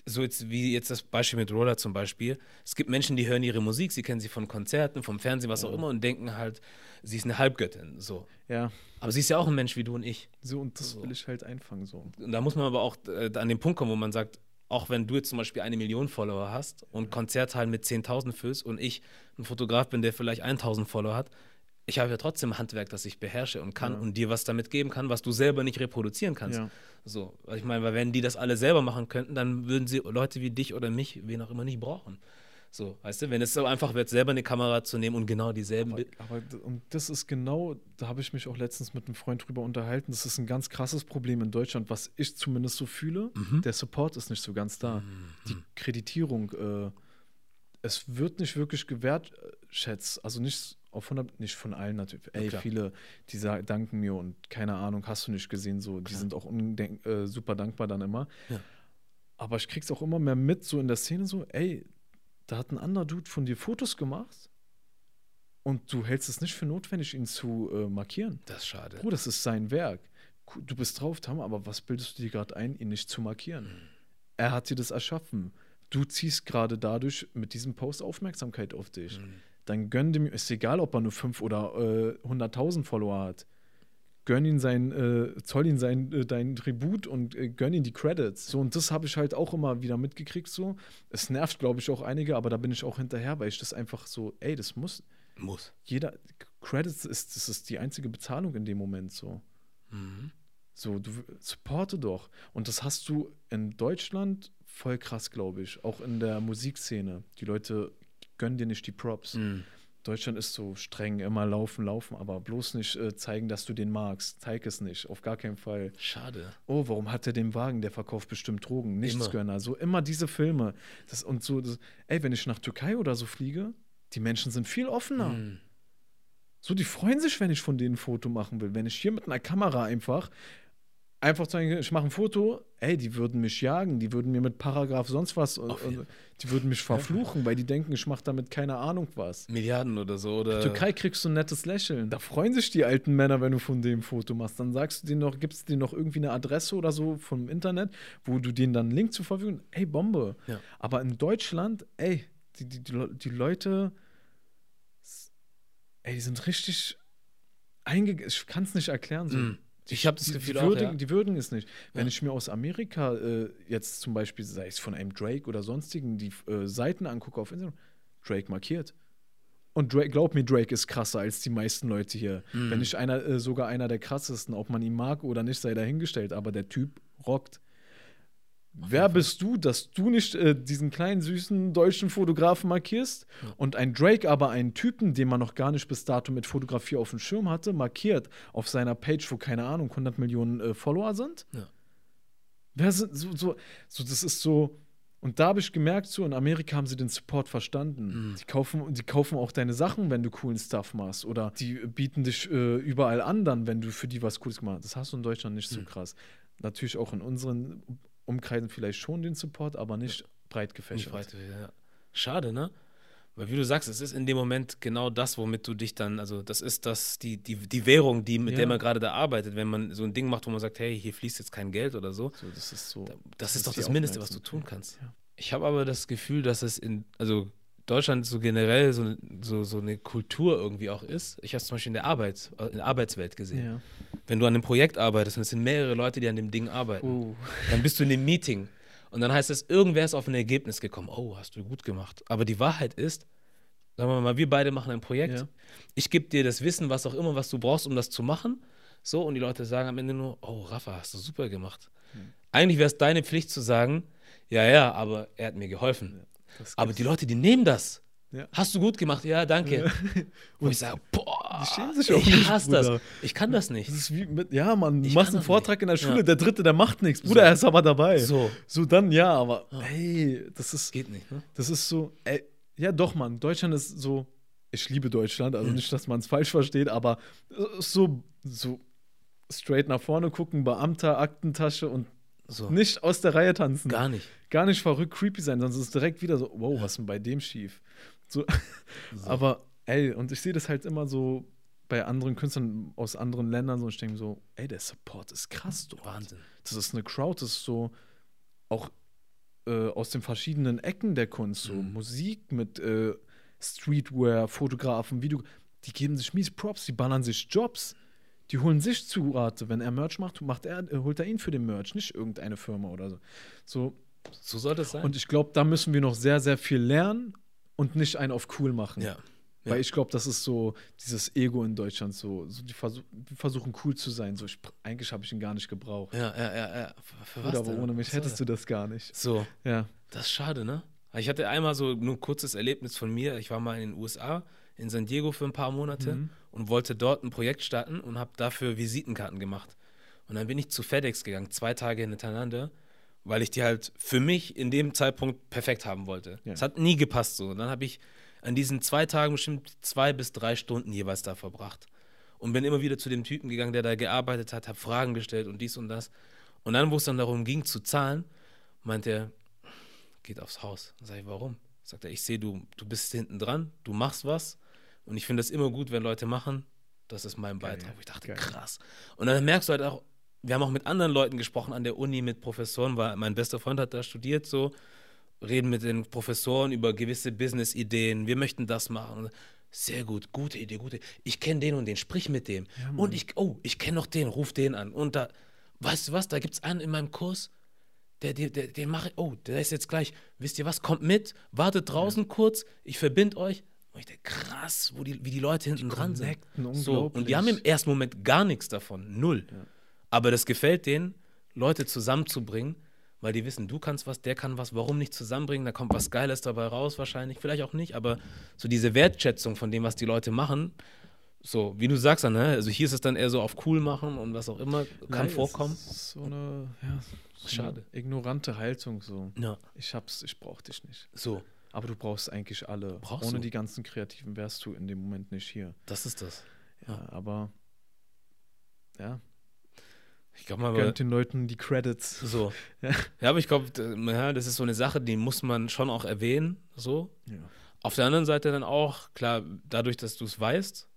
so jetzt wie jetzt das Beispiel mit Roller zum Beispiel. Es gibt Menschen, die hören ihre Musik, sie kennen sie von Konzerten, vom Fernsehen, was auch immer und denken halt, sie ist eine Halbgöttin, so. Ja, Aber sie ist ja auch ein Mensch wie du und ich. so und das So. will ich halt einfangen. So. Und da muss man aber auch äh, an den Punkt kommen, wo man sagt, auch wenn du jetzt zum Beispiel eine Million Follower hast und Konzerthallen mit 10.000 füllst und ich ein Fotograf bin, der vielleicht 1.000 Follower hat, ich habe ja trotzdem Handwerk, das ich beherrsche und kann Ja. und dir was damit geben kann, was du selber nicht reproduzieren kannst. Ja. So, ich meine, weil wenn die das alle selber machen könnten, dann würden sie Leute wie dich oder mich, wen auch immer, nicht brauchen. So, weißt du, wenn es so einfach wird, selber eine Kamera zu nehmen und genau dieselben Aber, aber und das ist genau, da habe ich mich auch letztens mit einem Freund drüber unterhalten. Das ist ein ganz krasses Problem in Deutschland, was ich zumindest so fühle. Mhm. Der Support ist nicht so ganz da. Die Kreditierung, äh, es wird nicht wirklich gewertschätzt. Also nicht auf 100, nicht von allen natürlich. Ey, klar. viele, die sa- danken mir und keine Ahnung, hast du nicht gesehen, so, die Klar. sind auch äh, super dankbar dann immer. Ja. Aber ich krieg's auch immer mehr mit, so in der Szene, so, ey, da hat ein anderer Dude von dir Fotos gemacht und du hältst es nicht für notwendig, ihn zu äh, markieren. Das ist schade. Bruder, das ist sein Werk. Du bist drauf, Tam, aber was bildest du dir gerade ein, ihn nicht zu markieren? Er hat dir das erschaffen. Du ziehst gerade dadurch mit diesem Post Aufmerksamkeit auf dich. Dann gönn dem, ist egal, ob er nur 5 oder äh, 100.000 Follower hat. Gönn ihn sein, äh, zoll ihn sein, äh, dein Tribut und äh, gönn ihn die Credits. So, und das habe ich halt auch immer wieder mitgekriegt. So. Es nervt, glaube ich, auch einige, aber da bin ich auch hinterher, weil ich das einfach so, ey, das muss, Muss. jeder, Credits ist, das ist die einzige Bezahlung in dem Moment so. Mhm. So, du supporte doch. Und das hast du in Deutschland voll krass, glaube ich. Auch in der Musikszene. Die Leute gönnen dir nicht die Props. Mhm. Deutschland ist so streng, immer laufen, laufen, aber bloß nicht äh, zeigen, dass du den magst. Zeig es nicht, auf gar keinen Fall. Schade. Oh, warum hat er den Wagen? Der verkauft bestimmt Drogen. Nichts Immer. Gönner. So immer diese Filme. Das, und so, das, ey, wenn ich nach Türkei oder so fliege, die Menschen sind viel offener. Mhm. So, die freuen sich, wenn ich von denen ein Foto machen will. Wenn ich hier mit einer Kamera einfach, einfach zeigen, ich mache ein Foto, ey, die würden mich jagen, die würden mir mit Paragraph sonst was, jeden- und, die würden mich verfluchen, weil die denken, ich mache damit keine Ahnung was. Milliarden oder so. Oder Türkei kriegst du ein nettes Lächeln. Da freuen sich die alten Männer, wenn du von dem Foto machst. Dann sagst du denen noch, gibst denen noch irgendwie eine Adresse oder so vom Internet, wo du denen dann einen Link zur Verfügung, ey, Bombe. Ja. Aber in Deutschland, ey, die, die, die, die Leute, ey, die sind richtig eingegangen. Ich kann es nicht erklären. So. Mhm. Ich habe das Die, Gefühl die, auch, würdigen, ja. die würdigen es nicht. Wenn Ja. ich mir aus Amerika äh, jetzt zum Beispiel, sei es von einem Drake oder sonstigen, die äh, Seiten angucke auf Instagram, Drake markiert. Und Drake, glaub mir, Drake ist krasser als die meisten Leute hier. Mhm. Wenn nicht einer, äh, sogar einer der krassesten, ob man ihn mag oder nicht, sei dahingestellt. Aber der Typ rockt. Wer bist du, dass du nicht äh, diesen kleinen, süßen deutschen Fotografen markierst und ein Drake aber einen Typen, den man noch gar nicht bis dato mit Fotografie auf dem Schirm hatte, markiert auf seiner Page, wo keine Ahnung, 100 Millionen äh, Follower sind? Ja. Wer sind so, so, so, das ist so. Und da habe ich gemerkt, so in Amerika haben sie den Support verstanden. Mhm. Die, kaufen, die kaufen auch deine Sachen, wenn du coolen Stuff machst. Oder die bieten dich äh, überall an, dann, wenn du für die was Cooles gemacht hast. Das hast du in Deutschland nicht so Mhm. krass. Natürlich auch in unseren Umkreisen vielleicht schon den Support, aber nicht breit Nicht gefächert. weit, ja. Schade, ne? Weil wie du sagst, es ist in dem Moment genau das, womit du dich dann, also das ist das, die, die, die Währung, die, mit Ja. der man gerade da arbeitet, wenn man so ein Ding macht, wo man sagt, hey, hier fließt jetzt kein Geld oder so. So, das ist so. Da- Das ist das doch das Mindeste, was du tun kannst. Ja. Ich habe aber das Gefühl, dass es in, also Deutschland so generell so, so, so eine Kultur irgendwie auch ist. Ich habe es zum Beispiel in der Arbeit, in der Arbeitswelt gesehen. Ja. Wenn du an einem Projekt arbeitest und es sind mehrere Leute, die an dem Ding arbeiten, Oh. dann bist du in einem Meeting und dann heißt es, irgendwer ist auf ein Ergebnis gekommen. Oh, hast du gut gemacht. Aber die Wahrheit ist, sagen wir mal, wir beide machen ein Projekt. Ja. Ich gebe dir das Wissen, was auch immer, was du brauchst, um das zu machen. So, und die Leute sagen am Ende nur, oh, Rafa, hast du super gemacht. Hm. Eigentlich wäre es deine Pflicht zu sagen, ja, ja, aber er hat mir geholfen. Das Aber die Leute, die nehmen das. Ja. Hast du gut gemacht, ja, danke. Wo ich sage, boah, Die schämen sich auch ich nicht, hasse Bruder. das. Ich kann das nicht. Das ist wie mit, ja, man, Ich du machst einen Vortrag nicht. in der Schule, Ja. der Dritte, der macht nichts. Bruder, er ist aber dabei. So. So, dann ja, aber hey, das ist, Geht nicht, ne? das ist so, ey, ja doch, Mann, Deutschland ist so, ich liebe Deutschland, also nicht, dass man es falsch versteht, aber so, so straight nach vorne gucken, Beamter, Aktentasche und So. nicht aus der Reihe tanzen. Gar nicht. Gar nicht verrückt, creepy sein, sonst ist es direkt wieder so, wow, was ist denn bei dem schief? So, aber ey, und ich sehe das halt immer so bei anderen Künstlern aus anderen Ländern so, und ich denke so, ey, der Support ist krass dort. Wahnsinn. Das ist eine Crowd, das ist so auch äh, aus den verschiedenen Ecken der Kunst, so Mhm. Musik mit äh, Streetwear, Fotografen, Video, die geben sich mies Props, die ballern sich Jobs. Die holen sich zu Rate. Wenn er Merch macht, macht er, äh, holt er ihn für den Merch, nicht irgendeine Firma oder so. So, So sollte es sein. und ich glaube, da müssen wir noch sehr, sehr viel lernen und nicht einen auf cool machen. ja. Weil Ja. ich glaube, das ist so dieses Ego in Deutschland, so, so die, versuch, die versuchen cool zu sein. So, ich, eigentlich habe ich ihn gar nicht gebraucht. Ja, ja, ja, ja. Für, für Oder aber ohne mich hättest du das gar nicht. So, Ja. das ist schade, ne? Ich hatte einmal so nur ein kurzes Erlebnis von mir. Ich war mal in den USA, in San Diego für ein paar Monate Mhm. und wollte dort ein Projekt starten und habe dafür Visitenkarten gemacht. Und dann bin ich zu FedEx gegangen, zwei Tage hintereinander, weil ich die halt für mich in dem Zeitpunkt perfekt haben wollte. Ja. Es hat nie gepasst so. Und dann habe ich an diesen zwei Tagen bestimmt zwei bis drei Stunden jeweils da verbracht. Und bin immer wieder zu dem Typen gegangen, der da gearbeitet hat, habe Fragen gestellt und dies und das. Und dann, wo es dann darum ging zu zahlen, meint er, geht aufs Haus. Dann sag ich, warum? Sagt er, ich sehe, du, du bist hinten dran, du machst was. Und ich finde es immer gut, wenn Leute machen. Das ist mein Geil, Beitrag. Ich dachte, geil. krass. Und dann merkst du halt auch, wir haben auch mit anderen Leuten gesprochen an der Uni, mit Professoren, weil mein bester Freund hat da studiert, so, reden mit den Professoren über gewisse Business-Ideen, wir möchten das machen. Sehr gut, gute Idee, gute. Ich kenne den und den, sprich mit dem. Ja, und ich, oh, ich kenne noch den, ruf den an. Und da, weißt du was, da gibt es einen in meinem Kurs, der, der, der, den mache ich, oh, der ist jetzt gleich, wisst ihr was, kommt mit, wartet draußen kurz, ich verbinde euch. Und ich denke, krass, wo die, wie die Leute hinten dran sind. So, und die haben im ersten Moment gar nichts davon, null. Aber das gefällt denen, Leute zusammenzubringen, weil die wissen, du kannst was, der kann was, warum nicht zusammenbringen, da kommt was Geiles dabei raus wahrscheinlich, vielleicht auch nicht, aber so diese Wertschätzung von dem, was die Leute machen, so, wie du sagst, dann, also hier ist es dann eher so auf cool machen und was auch immer, kann Nein, vorkommen. ist So eine, ja, so Schade. Eine ignorante Haltung so. Ja, Ich hab's, ich brauch dich nicht. so, Aber du brauchst eigentlich alle. Brauchst Ohne du. die ganzen Kreativen wärst du in dem Moment nicht hier. das ist das. Ja, aber ja, Ich glaube mal, gönnt den Leuten die Credits. so. Ja. Ja, aber ich glaube, ja, das ist so eine Sache, die muss man schon auch erwähnen, so. Ja. Auf der anderen Seite dann auch, klar, dadurch, dass du es weißt,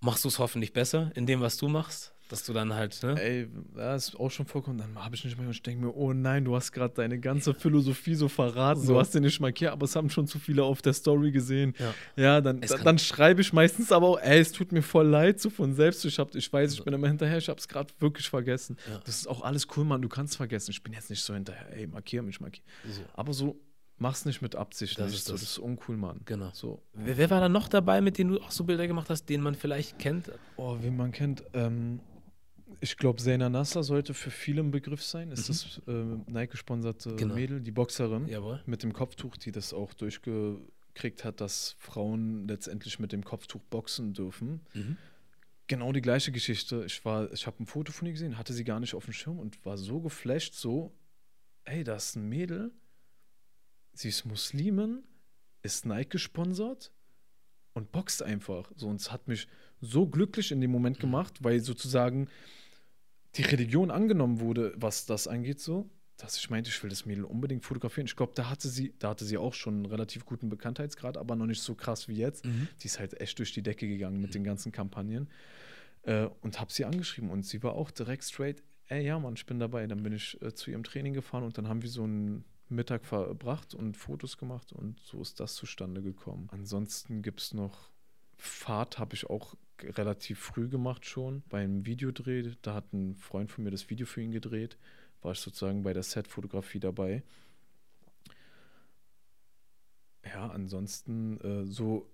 machst du es hoffentlich besser in dem, was du machst, dass du dann halt, ne? Ey, da ist auch schon vorkommen, dann habe ich nicht mehr und ich denke mir, oh nein, du hast gerade deine ganze Philosophie so verraten, So. du hast den nicht markiert, aber es haben schon zu viele auf der Story gesehen. Ja. Ja, dann, da, dann schreibe ich meistens aber auch, ey, es tut mir voll leid, so von selbst. Ich, hab, ich weiß, ich bin immer hinterher, ich habe es gerade wirklich vergessen. Ja. Das ist auch alles cool, Mann, du kannst vergessen. Ich bin jetzt nicht so hinterher, ey, markier mich, markier. So. Aber so, mach's nicht mit Absicht. Das nicht. ist das. das ist uncool, Mann. Genau. So, Wer, wer war da noch dabei, mit denen du auch so Bilder gemacht hast, den man vielleicht kennt? oh, wen man kennt, ähm, ich glaube, Zeyna Nasser sollte für viele ein Begriff sein. Ist das äh, Nike-gesponserte Mhm. Genau. Mädel, die Boxerin Jawohl. mit dem Kopftuch, die das auch durchgekriegt hat, dass Frauen letztendlich mit dem Kopftuch boxen dürfen. Mhm. Genau die gleiche Geschichte. Ich war, ich habe ein Foto von ihr gesehen, hatte sie gar nicht auf dem Schirm und war so geflasht, so, ey, da ist ein Mädel, sie ist Muslimin, ist Nike gesponsert und boxt einfach. So, und es hat mich so glücklich in dem Moment gemacht, weil sozusagen die Religion angenommen wurde, was das angeht, so, dass ich meinte, ich will das Mädel unbedingt fotografieren. Ich glaube, da hatte sie, da hatte sie auch schon einen relativ guten Bekanntheitsgrad, aber noch nicht so krass wie jetzt. Mhm. Die ist halt echt durch die Decke gegangen mit den ganzen Kampagnen. Äh, und habe sie angeschrieben und sie war auch direkt straight, ey, ja, Mann, ich bin dabei. Dann bin ich äh, zu ihrem Training gefahren und dann haben wir so einen Mittag verbracht und Fotos gemacht und so ist das zustande gekommen. Ansonsten gibt es noch Fahrt, habe ich auch relativ früh gemacht schon beim Videodreh. Da hat ein Freund von mir das Video für ihn gedreht. War ich sozusagen bei der Set-Fotografie dabei. ja, ansonsten äh, so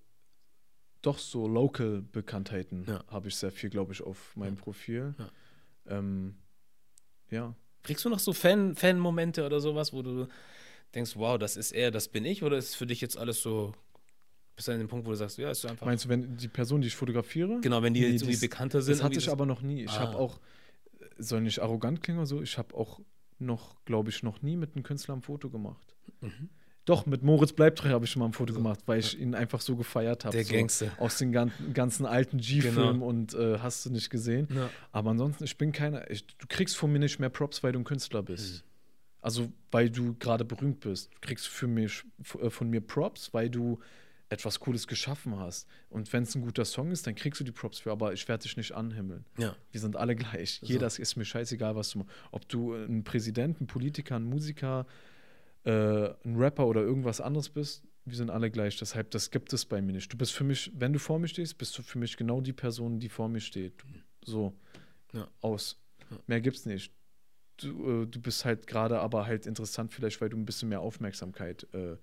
doch so Local-Bekanntheiten Ja. habe ich sehr viel, glaube ich, auf meinem Profil. Ja. Ähm, ja. Kriegst du noch so Fan- Fan-Momente oder sowas, wo du denkst, wow, das ist er, das bin ich? Oder ist für dich jetzt alles so, bis an den Punkt, wo du sagst, ja, ist so einfach. Meinst du, wenn die Person, die ich fotografiere? genau, wenn die Nee, jetzt irgendwie dies- bekannter sind. Das hatte ich aber noch nie. Ich Ah. habe auch, soll nicht arrogant klingen oder so, ich habe auch noch, glaube ich, noch nie mit einem Künstler ein Foto gemacht. Mhm. Doch, mit Moritz Bleibtreu habe ich schon mal ein Foto gemacht, weil ich ihn einfach so gefeiert habe. Der so Gangster. Aus den ganzen, ganzen alten G-Filmen Genau. und äh, hast du nicht gesehen. Ja. Aber ansonsten, ich bin keiner, ich, du kriegst von mir nicht mehr Props, weil du ein Künstler bist. Mhm. Also, weil du gerade berühmt bist. Du kriegst für mich, äh, von mir Props, weil du etwas Cooles geschaffen hast. Und wenn es ein guter Song ist, dann kriegst du die Props für, aber ich werde dich nicht anhimmeln. Ja. Wir sind alle gleich. Jeder ist mir scheißegal, was du machst. Ob du ein Präsident, ein Politiker, ein Musiker, äh, ein Rapper oder irgendwas anderes bist, wir sind alle gleich. Deshalb, das gibt es bei mir nicht. Du bist für mich, wenn du vor mir stehst, bist du für mich genau die Person, die vor mir steht. So. Ja. Aus. Ja. Mehr gibt's nicht. Du, äh, du bist halt gerade aber halt interessant, vielleicht, weil du ein bisschen mehr Aufmerksamkeit äh,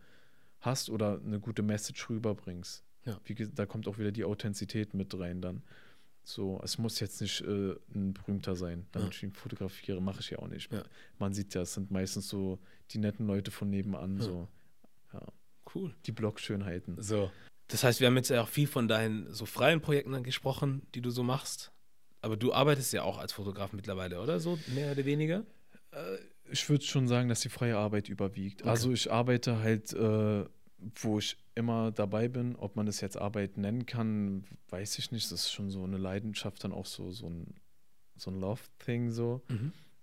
hast oder eine gute Message rüberbringst. Ja. Wie, da kommt auch wieder die Authentizität mit rein dann. So, es muss jetzt nicht äh, ein berühmter sein, damit Ja. ich ihn fotografiere, mache ich ja auch nicht. Ja. Man sieht ja, es sind meistens so die netten Leute von nebenan, Ja. so ja, Cool. die Blogschönheiten. So. Das heißt, wir haben jetzt ja auch viel von deinen so freien Projekten dann gesprochen, die du so machst. Aber du arbeitest ja auch als Fotograf mittlerweile, oder? So mehr oder weniger? Ich würde schon sagen, dass die freie Arbeit überwiegt. Okay. Also ich arbeite halt, äh, wo ich immer dabei bin. Ob man es jetzt Arbeit nennen kann, weiß ich nicht. Das ist schon so eine Leidenschaft, dann auch so, so ein, so ein Love-Thing so.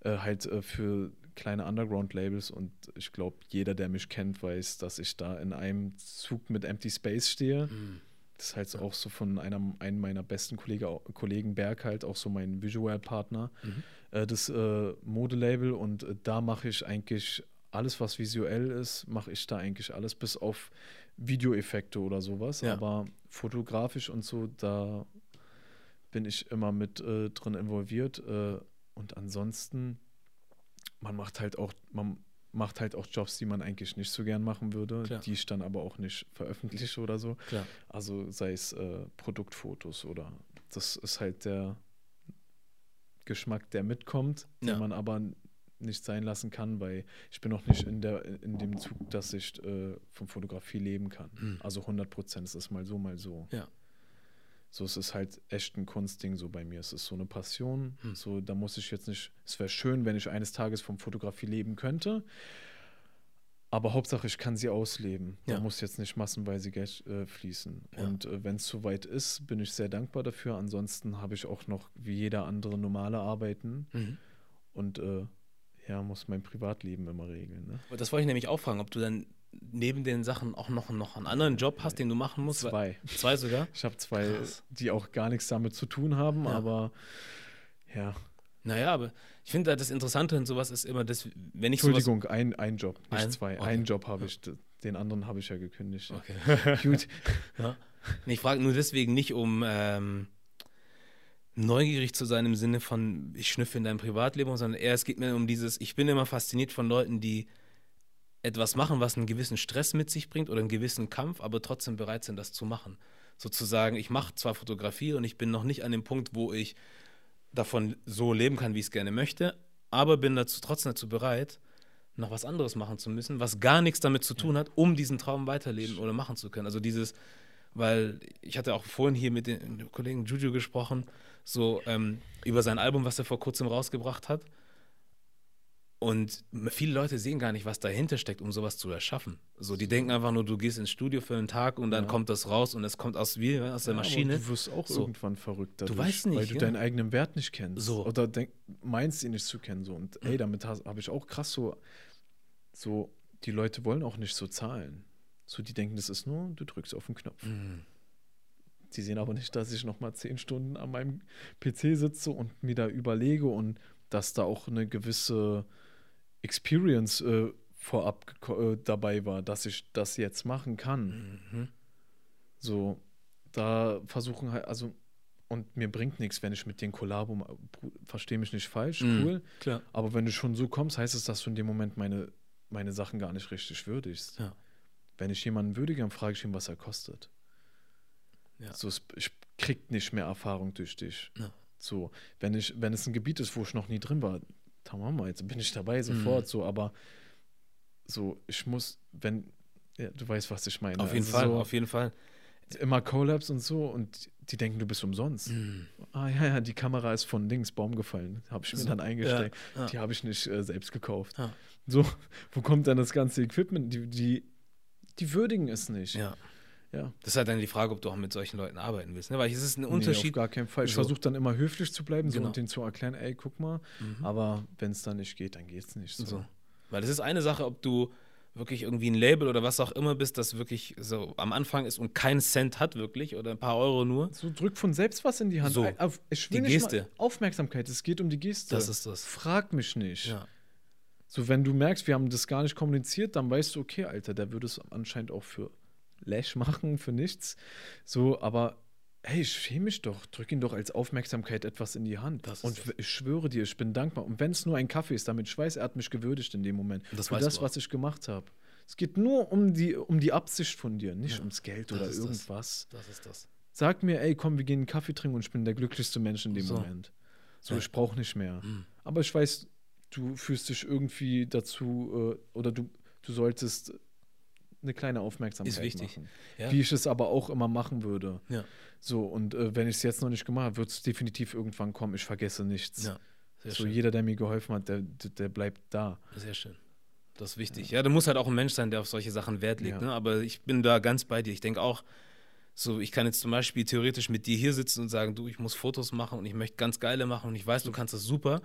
Äh, halt äh, für kleine Underground-Labels und ich glaube, jeder, der mich kennt, weiß, dass ich da in einem Zug mit Empty Space stehe. Mhm. Das ist halt so auch so von einem, einem meiner besten Kollege, Kollegen Berg halt, auch so mein Visual-Partner, Mhm. Äh, das äh, Modelabel und äh, da mache ich eigentlich alles, was visuell ist, mache ich da eigentlich alles, bis auf Videoeffekte oder sowas. Ja. Aber fotografisch und so, da bin ich immer mit äh, drin involviert. Äh, und ansonsten, man macht halt auch, man macht halt auch Jobs, die man eigentlich nicht so gern machen würde, Klar. die ich dann aber auch nicht veröffentliche oder so. Klar. Also sei es Produktfotos oder das ist halt der Geschmack, der mitkommt, Ja. den man aber nicht sein lassen kann, weil ich bin noch nicht in, der, in dem Zug, dass ich äh, von Fotografie leben kann. Mhm. Also 100 Prozent, es ist mal so, mal so. Ja. So, es ist halt echt ein Kunstding so bei mir. Es ist so eine Passion. Hm. So, da muss ich jetzt nicht. Es wäre schön, wenn ich eines Tages vom Fotografie leben könnte. Aber Hauptsache, ich kann sie ausleben. Ja. Da muss jetzt nicht massenweise Geld äh, fließen. Ja. Und äh, wenn es soweit ist, bin ich sehr dankbar dafür. Ansonsten habe ich auch noch wie jeder andere normale Arbeiten Mhm. und äh, ja, muss mein Privatleben immer regeln. Ne? Das wollte ich nämlich auch fragen, ob du dann neben den Sachen auch noch, noch einen anderen Job hast, den du machen musst. Zwei. Zwei sogar? Ich habe zwei, Krass. die auch gar nichts damit zu tun haben, Ja. aber ja. Naja, aber ich finde halt das Interessante an sowas ist immer, dass, wenn ich sowas. Entschuldigung, ein, ein Job, nicht Ein? zwei. Okay. Einen Job habe ich, den anderen habe ich ja gekündigt. Okay. Gut. Ja. Ich frage nur deswegen nicht, um ähm, neugierig zu sein im Sinne von, ich schnüffe in deinem Privatleben, sondern eher, es geht mir um dieses, ich bin immer fasziniert von Leuten, die etwas machen, was einen gewissen Stress mit sich bringt oder einen gewissen Kampf, aber trotzdem bereit sind, das zu machen. Sozusagen, ich mache zwar Fotografie und ich bin noch nicht an dem Punkt, wo ich davon so leben kann, wie ich es gerne möchte, aber bin dazu trotzdem dazu bereit, noch was anderes machen zu müssen, was gar nichts damit zu tun hat, um diesen Traum weiterleben oder machen zu können. Also dieses, weil ich hatte auch vorhin hier mit dem Kollegen Juju gesprochen, so ähm, über sein Album, was er vor kurzem rausgebracht hat. Und viele Leute sehen gar nicht, was dahinter steckt, um sowas zu erschaffen. So, die denken einfach nur, du gehst ins Studio für einen Tag und dann Ja. kommt das raus und es kommt aus wie aus der Ja, Maschine. Du wirst auch So. irgendwann verrückt dadurch, weißt nicht, weil du ja. deinen eigenen Wert nicht kennst. So. Oder denk, meinst ihn nicht zu kennen. So. Und ey, damit habe ich auch krass so, so, die Leute wollen auch nicht so zahlen. So, die denken, das ist nur, du drückst auf den Knopf. Mhm. Die sehen aber nicht, dass ich nochmal zehn Stunden an meinem PC sitze und mir da überlege und dass da auch eine gewisse Experience äh, vorab äh, dabei war, dass ich das jetzt machen kann. Mhm. So, da versuchen halt, also, und mir bringt nichts, wenn ich mit den Kollabo, ma- bru- versteh mich nicht falsch, Mhm. cool. Klar. Aber wenn du schon so kommst, heißt es, dass du in dem Moment meine, meine Sachen gar nicht richtig würdigst. Ja. wenn ich jemanden würdige, dann frage ich ihn, was er kostet. Ja. So, ich krieg nicht mehr Erfahrung durch dich. Ja. So, wenn ich, wenn es ein Gebiet ist, wo ich noch nie drin war, tamam, jetzt bin ich dabei sofort. Mhm. So, aber so, ich muss, wenn, ja, du weißt, was ich meine. Auf jeden Also Fall, so, auf jeden Fall. immer Collabs und so und die denken, du bist umsonst. Mhm. Ah ja, ja, die Kamera ist von links Baum gefallen. Habe ich mir So, dann eingesteckt. ja, ja. Die habe ich nicht äh, selbst gekauft. So, wo kommt dann das ganze Equipment? Die, die, die würdigen es nicht. Ja. Ja. Das ist halt dann die Frage, ob du auch mit solchen Leuten arbeiten willst. Ne? Weil es ist ein Nee, Unterschied. auf gar keinen Fall. Ich So. versuche dann immer höflich zu bleiben so, Genau. und denen zu erklären, ey, guck mal. Mhm. Aber wenn es dann nicht geht, dann geht es nicht. So. So. Weil es ist eine Sache, ob du wirklich irgendwie ein Label oder was auch immer bist, das wirklich so am Anfang ist und keinen Cent hat wirklich oder ein paar Euro nur. So drück von selbst was in die Hand. So. Ich will Die Geste. Aufmerksamkeit. Es geht um die Geste. Das ist das. Frag mich nicht. Ja. So, wenn du merkst, wir haben das gar nicht kommuniziert, dann weißt du, okay, Alter, der würde es anscheinend auch für Lash machen, für nichts. So, aber hey, ich schäme mich doch. Drück ihn doch als Aufmerksamkeit etwas in die Hand. Und das. ich schwöre dir, ich bin dankbar. Und wenn es nur ein Kaffee ist, damit ich weiß, er hat mich gewürdigt in dem Moment. Und das für das, was ich gemacht habe. Es geht nur um die, um die Absicht von dir, nicht Ja, ums Geld das oder ist das. irgendwas. Das ist das. Sag mir, ey, komm, wir gehen einen Kaffee trinken und ich bin der glücklichste Mensch in dem So. Moment. So, Ja. ich brauche nicht mehr. Mhm. Aber ich weiß, du fühlst dich irgendwie dazu äh, oder du, du solltest eine kleine Aufmerksamkeit Ist wichtig. machen. Ja. Wie ich es aber auch immer machen würde. Ja. So, und äh, wenn ich es jetzt noch nicht gemacht habe, wird es definitiv irgendwann kommen. Ich vergesse nichts. Ja. Sehr so, schön. jeder, der mir geholfen hat, der, der, bleibt da. Sehr schön. Das ist wichtig. Ja, du musst halt auch ein Mensch sein, der auf solche Sachen Wert legt. Ja. Ne? Aber ich bin da ganz bei dir. Ich denke auch, so, ich kann jetzt zum Beispiel theoretisch mit dir hier sitzen und sagen, du, ich muss Fotos machen und ich möchte ganz geile machen und ich weiß, du kannst das super.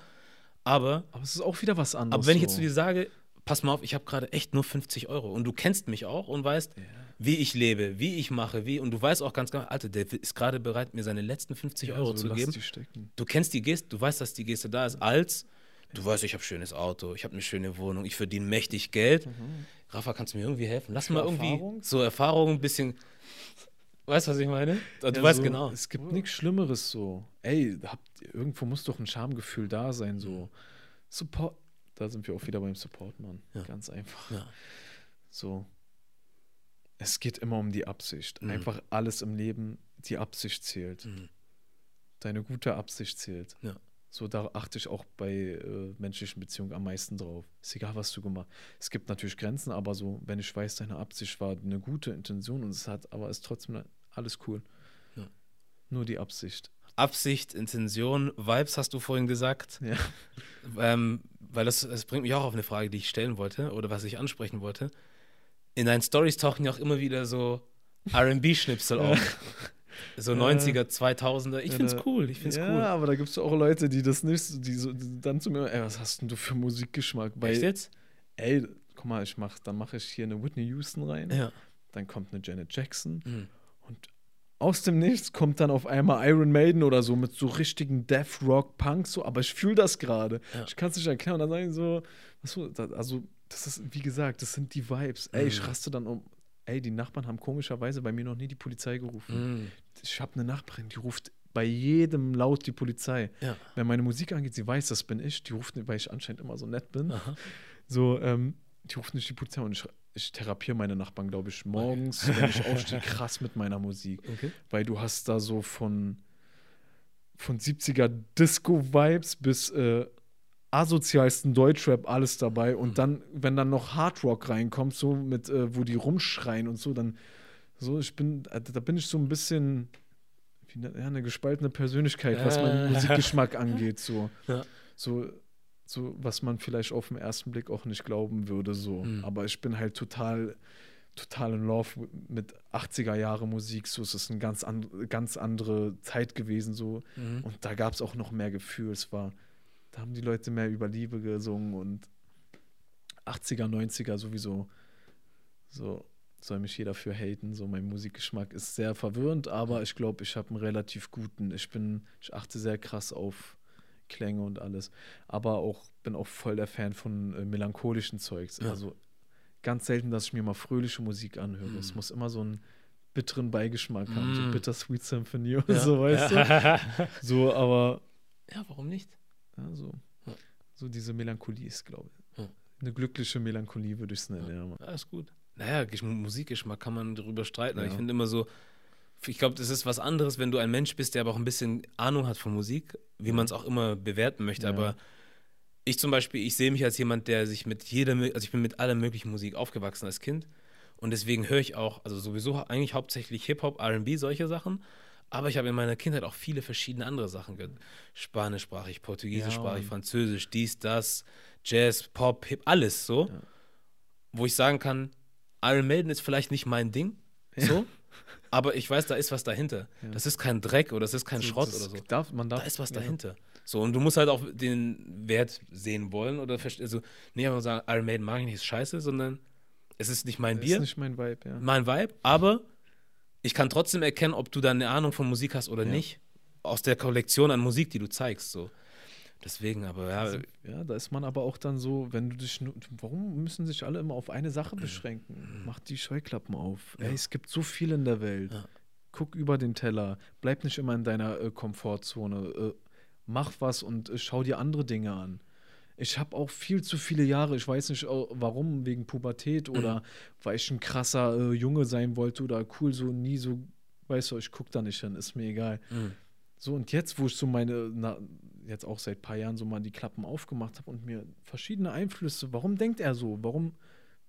Aber, Aber es ist auch wieder was anderes. aber wenn ich jetzt zu dir sage, pass mal auf, ich habe gerade echt nur 50 Euro und du kennst mich auch und weißt, wie ich lebe, wie ich mache, wie, und du weißt auch ganz genau, Alter, der ist gerade bereit, mir seine letzten 50 Ja, Euro so zu lass geben. Die stecken. Du kennst die Geste, du weißt, dass die Geste da ist, als du weißt, ich habe schönes Auto, ich habe eine schöne Wohnung, ich verdiene mächtig Geld. Rafa, kannst du mir irgendwie helfen? Lass Für mal irgendwie Erfahrung? so Erfahrung ein bisschen. Weißt du, was ich meine? Du Ja, weißt so, genau. Es gibt nichts Schlimmeres so. Ey, habt, irgendwo muss doch ein Schamgefühl da sein. So. Support. Da sind wir auch wieder beim Support, Mann. Ja. Ganz einfach. Ja. So. Es geht immer um die Absicht. Mhm. Einfach alles im Leben, die Absicht zählt. Mhm. Deine gute Absicht zählt. Ja. So, da achte ich auch bei äh, menschlichen Beziehungen am meisten drauf. Ist egal, was du gemacht hast. Es gibt natürlich Grenzen, aber so, wenn ich weiß, deine Absicht war eine gute Intention und es hat, aber ist trotzdem alles cool. Ja. Nur die Absicht. Absicht, Intention, Vibes hast du vorhin gesagt. Ja. Ähm, weil das, das bringt mich auch auf eine Frage, die ich stellen wollte oder was ich ansprechen wollte. In deinen Stories tauchen ja auch immer wieder so RB-Schnipsel auf. So 90er, 2000er. Ich find's cool, ich find's ja, cool. aber da gibt es auch Leute, die das nicht, so- die, so, die dann zu mir, ey, was hast denn du für Musikgeschmack? Weil, Echt jetzt? ey, guck mal, ich mach, dann mache ich hier eine Whitney Houston rein, Ja. dann kommt eine Janet Jackson Mhm. und aus dem Nichts kommt dann auf einmal Iron Maiden oder so mit so richtigen Death Rock Punk so, aber ich fühle das gerade. Ja. Ich kann es nicht erklären und dann sagen so, was so, da- also das ist wie gesagt, das sind die Vibes. Ey, ich Mhm. raste dann um. Ey, die Nachbarn haben komischerweise bei mir noch nie die Polizei gerufen. Mhm. Ich habe eine Nachbarin, die ruft bei jedem laut die Polizei. Ja. Wenn meine Musik angeht, sie weiß, das bin ich. Die ruft, nicht, weil ich anscheinend immer so nett bin. Aha. So, ähm, die ruft nicht die Polizei und ich, ich therapiere meine Nachbarn, glaube ich, morgens, wenn ich aufstehe, krass mit meiner Musik. Okay. Weil du hast da so von, von 70er Disco-Vibes bis äh, asozialsten Deutschrap alles dabei. Und dann, wenn dann noch Hardrock reinkommt, so mit, äh, wo die rumschreien und so, dann so, ich bin, äh, da bin ich so ein bisschen wie eine, ja, eine gespaltene Persönlichkeit, was meinen Musikgeschmack angeht. So. Ja. so, so, was man vielleicht auf den ersten Blick auch nicht glauben würde. So. Mhm. Aber ich bin halt total, total in Love mit 80er Jahre Musik. So, es ist eine ganz, and, ganz andere Zeit gewesen. So. Mhm. Und da gab es auch noch mehr Gefühl. Es war, da haben die Leute mehr über Liebe gesungen und 80er, 90er sowieso. So soll mich jeder für haten. So, mein Musikgeschmack ist sehr verwirrend, aber ich glaube, ich habe einen relativ guten. Ich bin, ich achte sehr krass auf Klänge und alles. Aber auch, bin auch voll der Fan von äh, melancholischen Zeugs. Ja. Also ganz selten, dass ich mir mal fröhliche Musik anhöre. Es Mm. muss immer so einen bitteren Beigeschmack haben, so Mm. Bittersweet Symphony oder Ja. so, weißt du? ja. So, aber ja, warum nicht? so, so diese Melancholie ist, glaube ich. Eine glückliche Melancholie würde ich es nennen, ja. Ist gut. naja, Gesch- Musikgeschmack kann man darüber streiten. Ich finde immer so, ich glaube, das ist was anderes, wenn du ein Mensch bist, der aber auch ein bisschen Ahnung hat von Musik, wie man es auch immer bewerten möchte. Ja. Aber ich zum Beispiel, ich sehe mich als jemand, der sich mit jeder, also ich bin mit aller möglichen Musik aufgewachsen als Kind. Und deswegen höre ich auch, also sowieso eigentlich hauptsächlich Hip-Hop, RB, solche Sachen. Aber ich habe in meiner Kindheit auch viele verschiedene andere Sachen gehört. Spanischsprachig, Portugiesischsprachig, Ja. Französisch, dies, das, Jazz, Pop, Hip, alles so. Ja. Wo ich sagen kann, Iron Maiden ist vielleicht nicht mein Ding, so. Aber ich weiß, da ist was dahinter. Ja. Das ist kein Dreck oder das ist kein So, Schrott das oder so. Darf, man darf, Da ist was ja. dahinter. So, und du musst halt auch den Wert sehen wollen oder also nicht einfach sagen, Iron Maiden mag ich nicht, ist scheiße, sondern es ist nicht mein Das Bier, ist nicht mein Vibe, ja. mein Vibe, aber ich kann trotzdem erkennen, ob du da eine Ahnung von Musik hast oder Ja. nicht, aus der Kollektion an Musik, die du zeigst. So. Deswegen, aber ja, Also, ja, da ist man aber auch dann so, wenn du dich nur, warum müssen sich alle immer auf eine Sache beschränken? Mach die Scheuklappen auf. Ja. Ey, es gibt so viel in der Welt. Ja. Guck über den Teller. Bleib nicht immer in deiner äh, Komfortzone. Äh, mach was und äh, schau dir andere Dinge an. Ich habe auch viel zu viele Jahre, ich weiß nicht warum, wegen Pubertät oder weil ich ein krasser äh, Junge sein wollte oder cool, so nie so, weißt du, ich guck da nicht hin, ist mir egal. Mhm. So, und jetzt, wo ich so meine, na, jetzt auch seit ein paar Jahren so mal die Klappen aufgemacht habe und mir verschiedene Einflüsse, warum denkt er so? Warum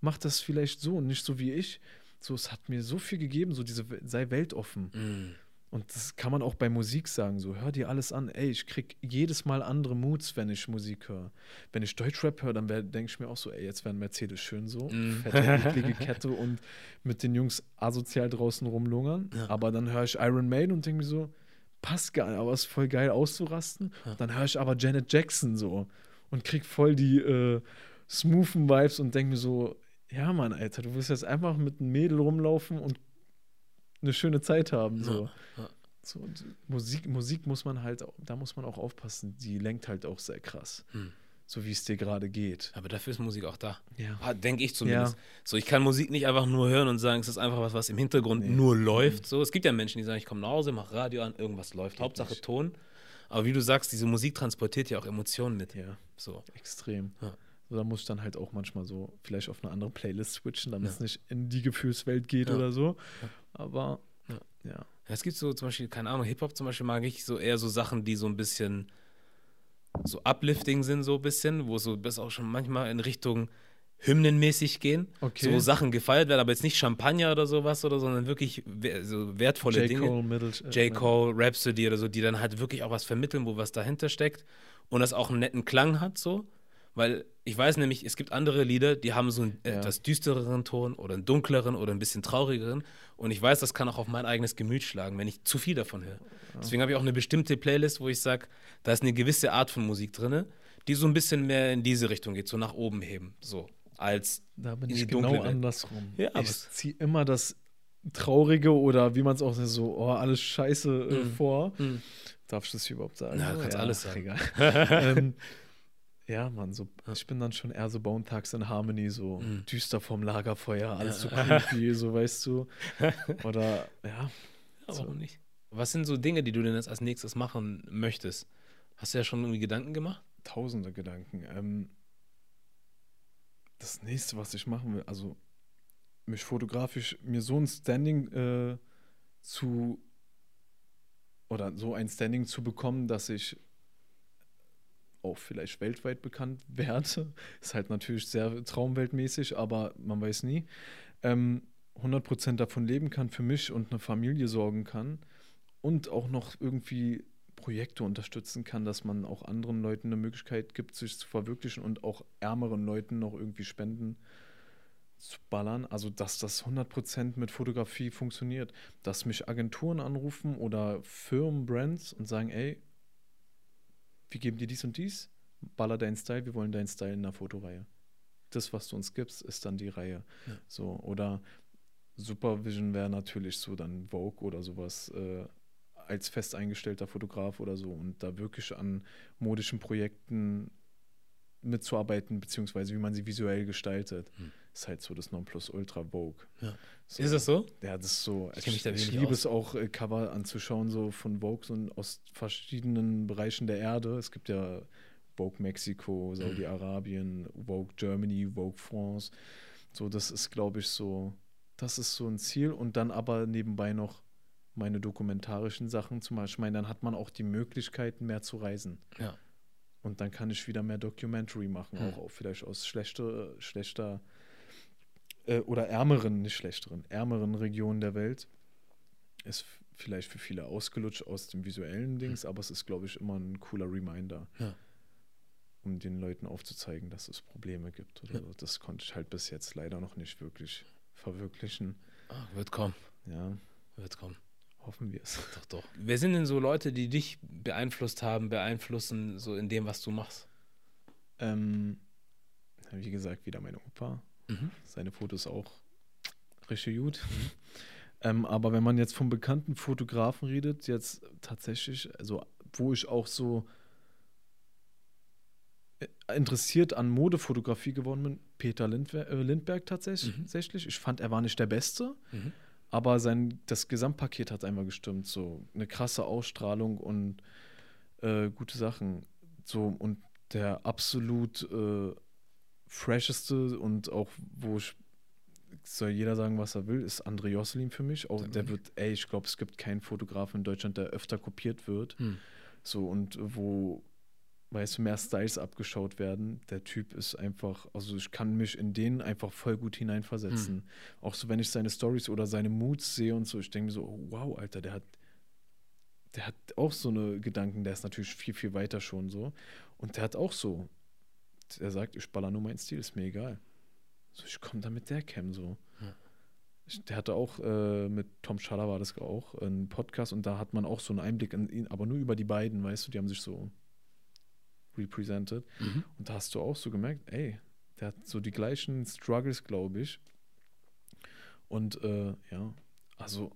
macht das vielleicht so und nicht so wie ich? So, es hat mir so viel gegeben, so diese, sei weltoffen. Mhm. Und das kann man auch bei Musik sagen, so, hör dir alles an. Ey, ich krieg jedes Mal andere Moods, wenn ich Musik höre. Wenn ich Deutschrap höre, dann denke ich mir auch so, ey, jetzt wäre ein Mercedes schön so, Mm. fette, eklige Kette und mit den Jungs asozial draußen rumlungern. Ja. Aber dann höre ich Iron Maiden und denke mir so, passt gar nicht, aber ist voll geil auszurasten. Ja. Dann höre ich aber Janet Jackson so und krieg voll die äh, smoothen Vibes und denke mir so, ja Mann, Alter, du willst jetzt einfach mit einem Mädel rumlaufen und eine schöne Zeit haben. So. Ja. So, Musik, Musik muss man halt, da muss man auch aufpassen. Die lenkt halt auch sehr krass. Hm. So wie es dir gerade geht. Aber dafür ist Musik auch da. Ja. Denke ich zumindest. So, ich kann Musik nicht einfach nur hören und sagen, es ist einfach was, was im Hintergrund Nee. nur läuft. So, es gibt ja Menschen, die sagen, ich komme nach Hause, mache Radio an, irgendwas läuft. Hauptsache nicht. Ton. Aber wie du sagst, diese Musik transportiert ja auch Emotionen mit. Ja, So. extrem. Ja. So, da muss ich dann halt auch manchmal so vielleicht auf eine andere Playlist switchen, damit Ja. es nicht in die Gefühlswelt geht Ja. oder so. Ja. Aber Ja. ja. Ja, es gibt so zum Beispiel, keine Ahnung, Hip-Hop zum Beispiel mag ich so eher so Sachen, die so ein bisschen so uplifting sind, so ein bisschen, wo so das auch schon manchmal in Richtung hymnenmäßig gehen. Okay. So Sachen gefeiert werden, aber jetzt nicht Champagner oder sowas oder, sondern wirklich so wertvolle J. Dinge. Cole, Middle, äh, J. Cole, Rhapsody oder so, die dann halt wirklich auch was vermitteln, wo was dahinter steckt und das auch einen netten Klang hat, so. Weil ich weiß nämlich, es gibt andere Lieder, die haben so einen Ja. etwas düstereren Ton oder einen dunkleren oder ein bisschen traurigeren. Und ich weiß, das kann auch auf mein eigenes Gemüt schlagen, wenn ich zu viel davon höre. Deswegen habe ich auch eine bestimmte Playlist, wo ich sage, da ist eine gewisse Art von Musik drin, die so ein bisschen mehr in diese Richtung geht, so nach oben heben. So. Als Da bin in ich genau Welt. andersrum. Ja, ich ziehe immer das Traurige oder wie man es auch so, oh, alles scheiße äh, Mhm. vor. Mhm. Darf ich das überhaupt sagen? Ja, kannst alles sagen. Egal. ähm, ja, Mann, so, ich bin dann schon eher so Bone Thugs in Harmony, so Mhm. düster vom Lagerfeuer, alles so Ja. creepy, so weißt du. Oder, ja, Ja, So. warum nicht? Was sind so Dinge, die du denn jetzt als nächstes machen möchtest? Hast du ja schon irgendwie Gedanken gemacht? tausende Gedanken. Ähm, das nächste, was ich machen will, also mich fotografisch, mir so ein Standing äh, zu oder so ein Standing zu bekommen, dass ich auch vielleicht weltweit bekannt werde. Ist halt natürlich sehr traumweltmäßig, aber man weiß nie. Ähm, 100% davon leben kann für mich und eine Familie sorgen kann und auch noch irgendwie Projekte unterstützen kann, dass man auch anderen Leuten eine Möglichkeit gibt, sich zu verwirklichen und auch ärmeren Leuten noch irgendwie Spenden zu ballern. Also, dass das 100% mit Fotografie funktioniert. Dass mich Agenturen anrufen oder Firmen, Brands und sagen, ey, wir geben dir dies und dies, baller deinen Style, wir wollen deinen Style in der Fotoreihe. Das, was du uns gibst, ist dann die Reihe. Ja. So, oder Supervision wäre natürlich so dann Vogue oder sowas äh, als fest eingestellter Fotograf oder so und da wirklich an modischen Projekten mitzuarbeiten, beziehungsweise wie man sie visuell gestaltet, Hm. ist halt so das Nonplusultra Vogue. Ja. So. Ist das so? Ja, das ist so. Ich Ich, kenn mich da ich, liebe aus. es auch, äh, Cover anzuschauen, so von Vogue so aus verschiedenen Bereichen der Erde. Es gibt ja Vogue Mexiko, Saudi-Arabien, Vogue Germany, Vogue France. So, das ist, glaube ich, so, das ist so ein Ziel. Und dann aber nebenbei noch meine dokumentarischen Sachen zum Beispiel. Ich meine, dann hat man auch die Möglichkeiten, mehr zu reisen. Ja. Und dann kann ich wieder mehr Documentary machen, Hm. auch, vielleicht aus schlechter, schlechter äh, oder ärmeren, nicht schlechteren, ärmeren Regionen der Welt. Ist vielleicht für viele ausgelutscht aus dem visuellen Dings, aber es ist, glaube ich, immer ein cooler Reminder, Hm. Ja. um den Leuten aufzuzeigen, dass es Probleme gibt. Oder Ja. so. Das konnte ich halt bis jetzt leider noch nicht wirklich verwirklichen. Ah, wird kommen. Ja, Wird kommen. Hoffen wir es. Doch, doch. Wer sind denn so Leute, die dich beeinflusst haben, beeinflussen, so in dem, was du machst? Ähm, wie gesagt, wieder mein Opa. Mhm. seine Fotos auch richtig gut. Ähm, aber wenn man jetzt vom bekannten Fotografen redet, jetzt tatsächlich, also wo ich auch so äh, interessiert an Modefotografie geworden bin, Peter Lindwer äh, Lindberg tatsächlich. Mhm. Ich fand, er war nicht der Beste, Mhm. Aber sein, das Gesamtpaket hat einmal gestimmt. So eine krasse Ausstrahlung und äh, gute Sachen. So und der absolut äh, fresheste und auch, wo ich soll jeder sagen, was er will, ist André Josselin für mich. Auch der wird, ey, ich glaube, es gibt keinen Fotografen in Deutschland, der öfter kopiert wird. Hm. So und wo, weißt du, mehr Styles abgeschaut werden. Der Typ ist einfach, also ich kann mich in den einfach voll gut hineinversetzen. Hm. Auch so, wenn ich seine Stories oder seine Moods sehe und so, ich denke mir so, oh, wow, Alter, der hat, der hat auch so eine Gedanken, der ist natürlich viel, viel weiter schon so. Und der hat auch so, der sagt, ich baller nur meinen Stil, ist mir egal. So, ich komme da mit der Cam so. Ich, der hatte auch äh, mit Tom Schaller war das auch einen Podcast und da hat man auch so einen Einblick in ihn, aber nur über die beiden, weißt du, die haben sich so represented. Mhm. Und da hast du auch so gemerkt, ey, der hat so die gleichen Struggles, glaube ich. Und äh, ja, also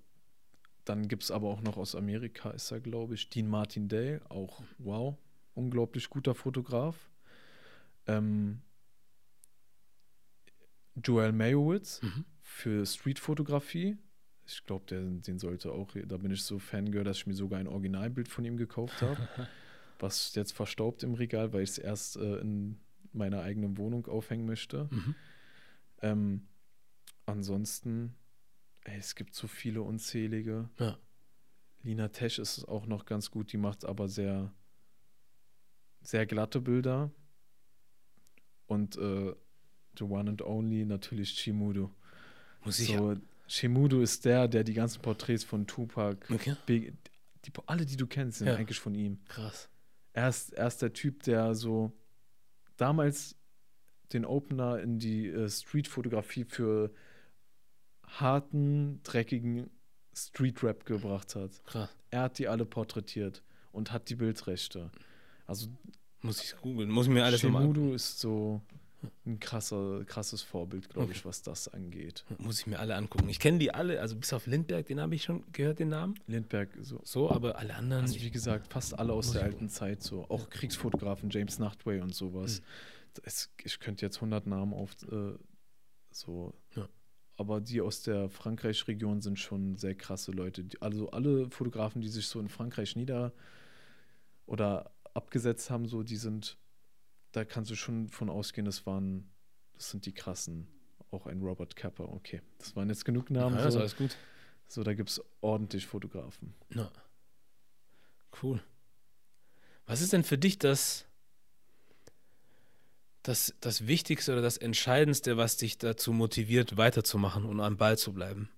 dann gibt es aber auch noch aus Amerika, ist er, glaube ich, Dean Martin Day, auch wow, unglaublich guter Fotograf. Ähm, Joel Mayowitz Mhm. für Streetfotografie. Ich glaube, den sollte auch, da bin ich so Fangirl, dass ich mir sogar ein Originalbild von ihm gekauft habe, was jetzt verstaubt im Regal, weil ich es erst äh, in meiner eigenen Wohnung aufhängen möchte. Mhm. Ähm, ansonsten, ey, es gibt so viele unzählige. Ja. Lina Tesch ist auch noch ganz gut, die macht aber sehr, sehr glatte Bilder. Und äh, the one and only natürlich Chimudo. Muss ich So, Chimudo ist der, der die ganzen Porträts von Tupac, Okay. Big, die, alle, die du kennst, sind Ja. eigentlich von ihm. Krass. Er ist, er ist der Typ, der so damals den Opener in die äh, Street-Fotografie für harten, dreckigen Street-Rap gebracht hat. Krass. Er hat die alle porträtiert und hat die Bildrechte. Also Muss ich googeln. Muss ich mir alles nochmal Shemudu ist so ein krasser, krasses Vorbild, glaube ich, Okay. was das angeht. Muss ich mir alle angucken. Ich kenne die alle, also bis auf Lindberg, den habe ich schon gehört, den Namen. Lindberg, so. So, aber alle anderen. Also wie gesagt, fast alle aus der ich alten Zeit, so. Auch Kriegsfotografen, James Nachtway und sowas. Es, ich könnte jetzt 100 Namen auf, äh, so. Ja. Aber die aus der Frankreich-Region sind schon sehr krasse Leute. Also alle Fotografen, die sich so in Frankreich nieder oder abgesetzt haben, so, die sind, da kannst du schon von ausgehen, das waren, das sind die krassen. Auch ein Robert Capper, okay. Das waren jetzt genug ja, Namen. ist so. alles gut. so, da gibt es ordentlich Fotografen. Ja. Cool. Was ist denn für dich das, das, das Wichtigste oder das Entscheidendste, was dich dazu motiviert, weiterzumachen und am Ball zu bleiben?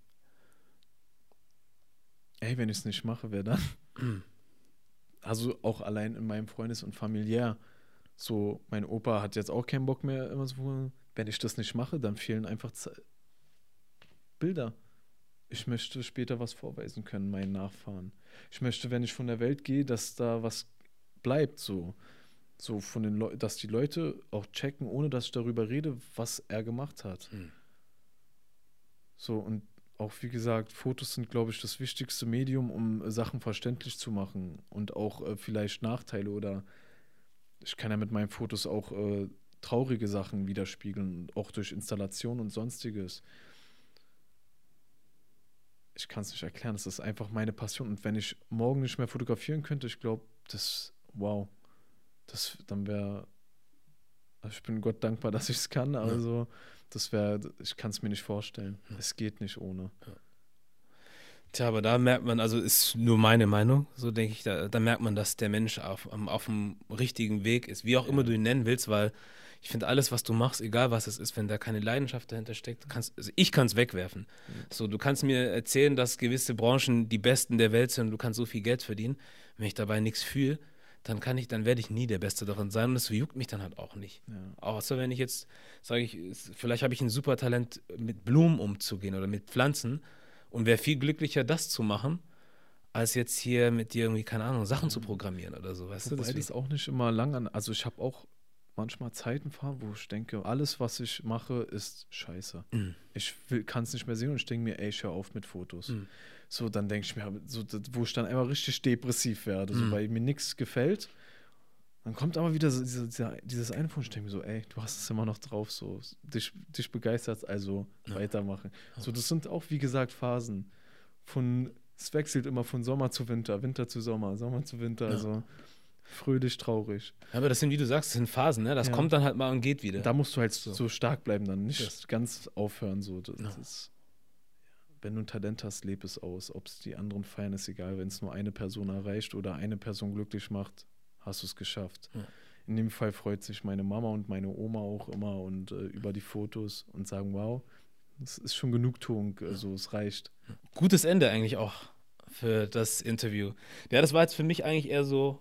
Ey, wenn ich es nicht mache, wer dann? Also auch allein in meinem Freundes- und familiär. So, mein Opa hat jetzt auch keinen Bock mehr immer so, wenn ich das nicht mache, dann fehlen einfach Ze Bilder. Ich möchte später was vorweisen können, meinen Nachfahren. Ich möchte, wenn ich von der Welt gehe, dass da was bleibt, so. So von den Leuten, dass die Leute auch checken, ohne dass ich darüber rede, was er gemacht hat. Mhm. So, und auch wie gesagt, Fotos sind, glaube ich, das wichtigste Medium, um äh, Sachen verständlich zu machen und auch äh, vielleicht Nachteile oder ich kann ja mit meinen Fotos auch äh, traurige Sachen widerspiegeln, auch durch Installation und sonstiges. Ich kann es nicht erklären, das ist einfach meine Passion. Und wenn ich morgen nicht mehr fotografieren könnte, ich glaube, das, wow, das, dann wäre, also ich bin Gott dankbar, dass ich es kann. Also, Das wäre, ich kann es mir nicht vorstellen. Es geht nicht ohne. Tja, aber da merkt man, also ist nur meine Meinung, so denke ich, da, da merkt man, dass der Mensch auf, auf dem richtigen Weg ist, wie auch immer du ihn nennen willst, weil ich finde, alles, was du machst, egal was es ist, wenn da keine Leidenschaft dahinter steckt, kannst, also ich kann es wegwerfen. So, du kannst mir erzählen, dass gewisse Branchen die besten der Welt sind und du kannst so viel Geld verdienen. Wenn ich dabei nichts fühle, dann kann ich, dann werde ich nie der Beste darin sein und das juckt mich dann halt auch nicht. Ja. Außer wenn ich jetzt, sage ich, vielleicht habe ich ein super Talent, mit Blumen umzugehen oder mit Pflanzen und wäre viel glücklicher, das zu machen, als jetzt hier mit dir irgendwie, keine Ahnung, Sachen zu programmieren oder so, weißt du? Wobei Deswegen- das auch nicht immer lang an. Also ich habe auch manchmal Zeiten fahren, wo ich denke, alles, was ich mache, ist scheiße. Mhm. Ich kann es nicht mehr sehen und ich denke mir, ey, ich hör auf mit Fotos. Mhm. So, dann denke ich mir, so, wo ich dann einfach richtig depressiv werde, so, Mhm. weil mir nichts gefällt. Dann kommt aber wieder so dieser, dieser, dieses eine von, ich denke mir so, ey, du hast es immer noch drauf, so, dich, dich begeistert, also Ja. weitermachen. So, das sind auch, wie gesagt, Phasen. Von, es wechselt immer von Sommer zu Winter, Winter zu Sommer, Sommer zu Winter, Ja. also fröhlich, traurig. Ja, aber das sind, wie du sagst, das sind Phasen, ne? Das kommt dann halt mal und geht wieder. Da musst du halt So. so, stark bleiben, dann nicht Das- ganz aufhören. So. Das, ist, wenn du ein Talent hast, leb es aus. Ob es die anderen feiern, ist egal. Wenn es nur eine Person erreicht oder eine Person glücklich macht, hast du es geschafft. Ja. In dem Fall freut sich meine Mama und meine Oma auch immer und äh, über die Fotos und sagen, wow, das ist schon Genugtuung, also es reicht. Gutes Ende eigentlich auch für das Interview. Ja, das war jetzt für mich eigentlich eher so.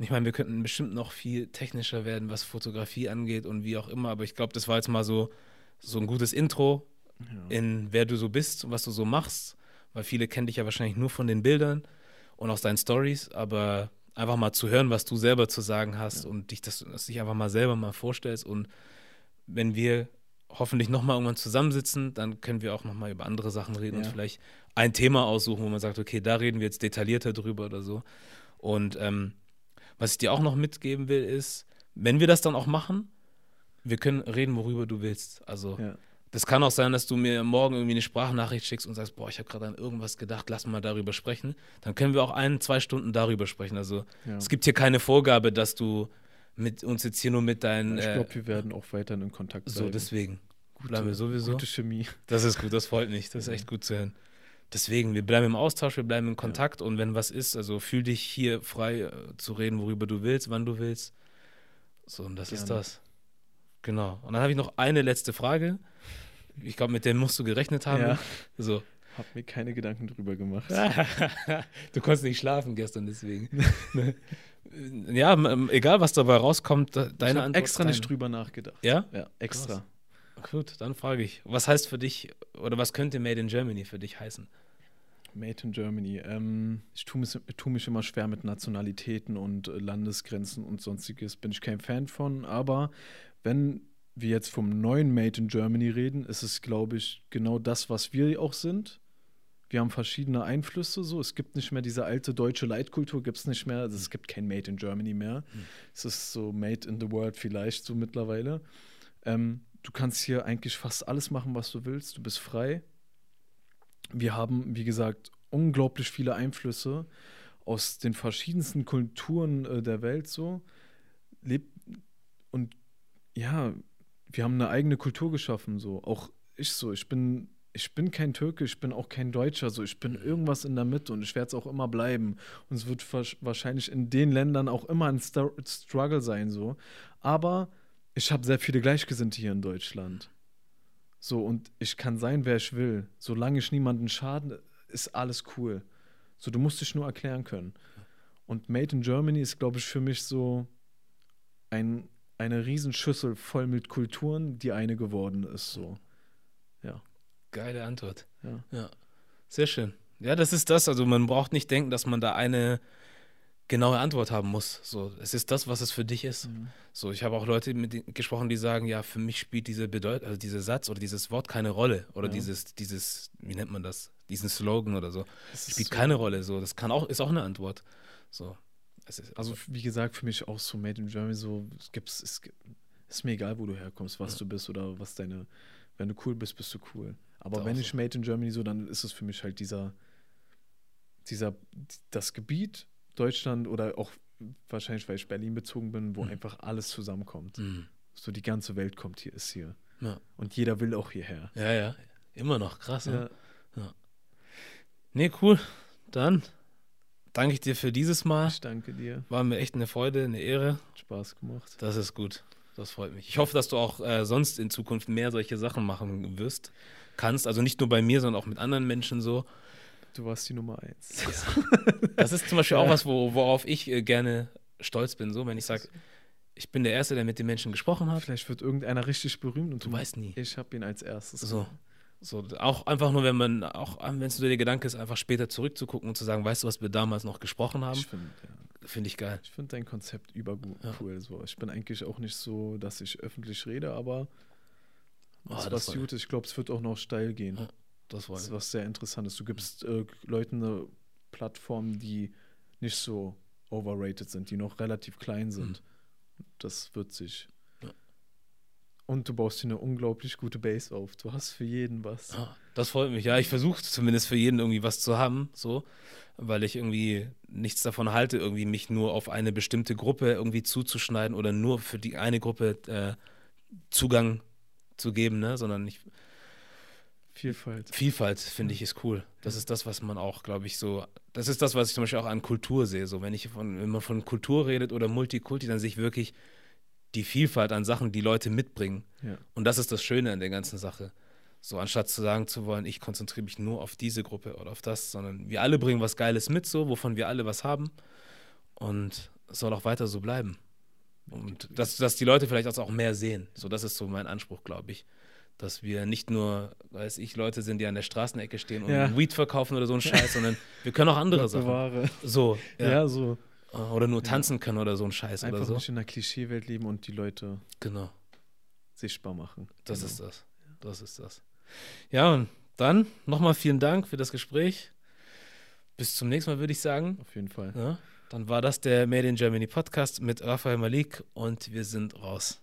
Ich meine, wir könnten bestimmt noch viel technischer werden, was Fotografie angeht und wie auch immer, aber ich glaube, das war jetzt mal so, so ein gutes Intro Ja. in wer du so bist und was du so machst, weil viele kennen dich ja wahrscheinlich nur von den Bildern und aus deinen Stories, aber einfach mal zu hören, was du selber zu sagen hast und dich das, das dich einfach mal selber mal vorstellst und wenn wir hoffentlich nochmal irgendwann zusammensitzen, dann können wir auch nochmal über andere Sachen reden und Ja. vielleicht ein Thema aussuchen, wo man sagt, okay, da reden wir jetzt detaillierter drüber oder so. Und ähm, was ich dir auch noch mitgeben will, ist, wenn wir das dann auch machen, wir können reden, worüber du willst. Also Ja. Das kann auch sein, dass du mir morgen irgendwie eine Sprachnachricht schickst und sagst, boah, ich habe gerade an irgendwas gedacht, lass mal darüber sprechen. Dann können wir auch ein, zwei Stunden darüber sprechen. Also Ja. es gibt hier keine Vorgabe, dass du mit uns jetzt hier nur mit deinen. Ich äh, glaube, wir werden auch weiterhin in Kontakt bleiben. so, deswegen. bleiben wir sowieso. Gute Chemie. Das ist gut, das freut mich. Das ist echt gut zu hören. Deswegen, wir bleiben im Austausch, wir bleiben in Kontakt und wenn was ist, also fühl dich hier frei äh, zu reden, worüber du willst, wann du willst. So, und das ist Gerne. das. Genau. Und dann habe ich noch eine letzte Frage. Ich glaube, mit der musst du gerechnet haben. Ja. So. Hab mir keine Gedanken drüber gemacht. du konntest nicht schlafen gestern, deswegen. ja, egal was dabei rauskommt, de- ich deine habe Antwort. extra dein- nicht drüber nachgedacht. Ja? Ja, extra. Gut, dann frage ich. Was heißt für dich oder was könnte Made in Germany für dich heißen? Made in Germany. Ähm, ich tue mich, tu mich immer schwer mit Nationalitäten und äh, Landesgrenzen und sonstiges. Bin ich kein Fan von. Aber wenn wir jetzt vom neuen Made in Germany reden, ist es, glaube ich, genau das, was wir auch sind. Wir haben verschiedene Einflüsse. So, es gibt nicht mehr diese alte deutsche Leitkultur, gibt es nicht mehr. Also, es gibt kein Made in Germany mehr. Es ist so Made in the World vielleicht so mittlerweile. Ähm, du kannst hier eigentlich fast alles machen, was du willst. Du bist frei. Wir haben, wie gesagt, unglaublich viele Einflüsse aus den verschiedensten Kulturen äh, der Welt so. Leb und ja, wir haben eine eigene Kultur geschaffen, so. Auch ich so, ich bin, ich bin kein Türke, ich bin auch kein Deutscher, so. Ich bin irgendwas in der Mitte und ich werde es auch immer bleiben. Und es wird wahrsch- wahrscheinlich in den Ländern auch immer ein Star Struggle sein, so. Aber ich habe sehr viele Gleichgesinnte hier in Deutschland. So, und ich kann sein, wer ich will. Solange ich niemanden schade, ist alles cool. So, du musst dich nur erklären können. Und Made in Germany ist, glaube ich, für mich so ein, eine Riesenschüssel voll mit Kulturen, die eine geworden ist. So. Ja. Geile Antwort. Ja. Ja, sehr schön. Ja, das ist das. Also man braucht nicht denken, dass man da eine genaue Antwort haben muss. So, es ist das, was es für dich ist. So, ich habe auch Leute mit gesprochen, die sagen, ja, für mich spielt diese Bedeut also dieser Satz oder dieses Wort keine Rolle oder Ja. dieses, dieses, wie nennt man das, diesen Slogan oder so. Das spielt so- keine Rolle. So, das kann auch, ist auch eine Antwort. So, ist, Also, wie gesagt, für mich auch so Made in Germany, so, es gibt's, es gibt, ist mir egal, wo du herkommst, was du bist oder was deine, wenn du cool bist, bist du cool. Aber wenn auch ich Made in Germany so, dann ist es für mich halt dieser, dieser, das Gebiet Deutschland oder auch wahrscheinlich, weil ich Berlin bezogen bin, wo Mhm. einfach alles zusammenkommt. Mhm. So die ganze Welt kommt hier, ist hier. Ja. Und jeder will auch hierher. Ja, ja. Immer noch, krass. Ne? Ja, Nee, cool. Dann danke ich dir für dieses Mal. ich danke dir. War mir echt eine Freude, eine Ehre. Hat Spaß gemacht. Das ist gut. Das freut mich. Ich hoffe, dass du auch äh, sonst in Zukunft mehr solche Sachen machen wirst. Kannst. Also nicht nur bei mir, sondern auch mit anderen Menschen so. Du warst die Nummer eins. Das ist zum Beispiel auch Ja. was, wo, worauf ich äh, gerne stolz bin. So, wenn ich sage, ich bin der Erste, der mit den Menschen gesprochen hat. Vielleicht wird irgendeiner richtig berühmt und Du weißt nie. Ich habe ihn als erstes. So. So, auch einfach nur, wenn man, auch wenn es nur der Gedanke ist, einfach später zurückzugucken und zu sagen, weißt du, was wir damals noch gesprochen haben, finde ja. finde ich geil. Ich find dein Konzept übergut Ja. cool. So. Ich bin eigentlich auch nicht so, dass ich öffentlich rede, aber Oh, das das was gut ist. Ich glaube, es wird auch noch steil gehen. Ja, Das Das war ist was sehr Interessantes. Du gibst äh, Leuten eine Plattform, die nicht so overrated sind, die noch relativ klein sind. Das wird sich. Und du baust hier eine unglaublich gute Base auf. Du hast für jeden was. Ah, das freut mich. Ja, ich versuche zumindest für jeden irgendwie was zu haben, so, weil ich irgendwie nichts davon halte, irgendwie mich nur auf eine bestimmte Gruppe irgendwie zuzuschneiden oder nur für die eine Gruppe äh, Zugang zu geben, ne? sondern ich, Vielfalt. Vielfalt finde ich ist cool. Das ist das, was man auch, glaube ich, so. Das ist das, was ich zum Beispiel auch an Kultur sehe. So, wenn ich von, wenn man von Kultur redet oder Multikulti, dann sehe ich wirklich die Vielfalt an Sachen, die Leute mitbringen. Ja. Und das ist das Schöne an der ganzen Sache. So, anstatt zu sagen zu wollen, ich konzentriere mich nur auf diese Gruppe oder auf das, sondern wir alle bringen was Geiles mit, so, wovon wir alle was haben. Und es soll auch weiter so bleiben. Und dass, dass die Leute vielleicht auch mehr sehen. So, das ist so mein Anspruch, glaube ich. Dass wir nicht nur, weiß ich, Leute sind, die an der Straßenecke stehen und Ja. Weed verkaufen oder so ein Scheiß, sondern wir können auch andere Sachen. So, Ja, ja. so. Oder nur tanzen können oder so ein Scheiß Einfach oder so. nicht in der Klischeewelt leben und die Leute Genau. sichtbar machen. Das Genau. ist das. Das ist das. Ja, und dann nochmal vielen Dank für das Gespräch. Bis zum nächsten Mal, würde ich sagen. Auf jeden Fall. Ja, dann war das der Made in Germany Podcast mit Raphael Malik und wir sind raus.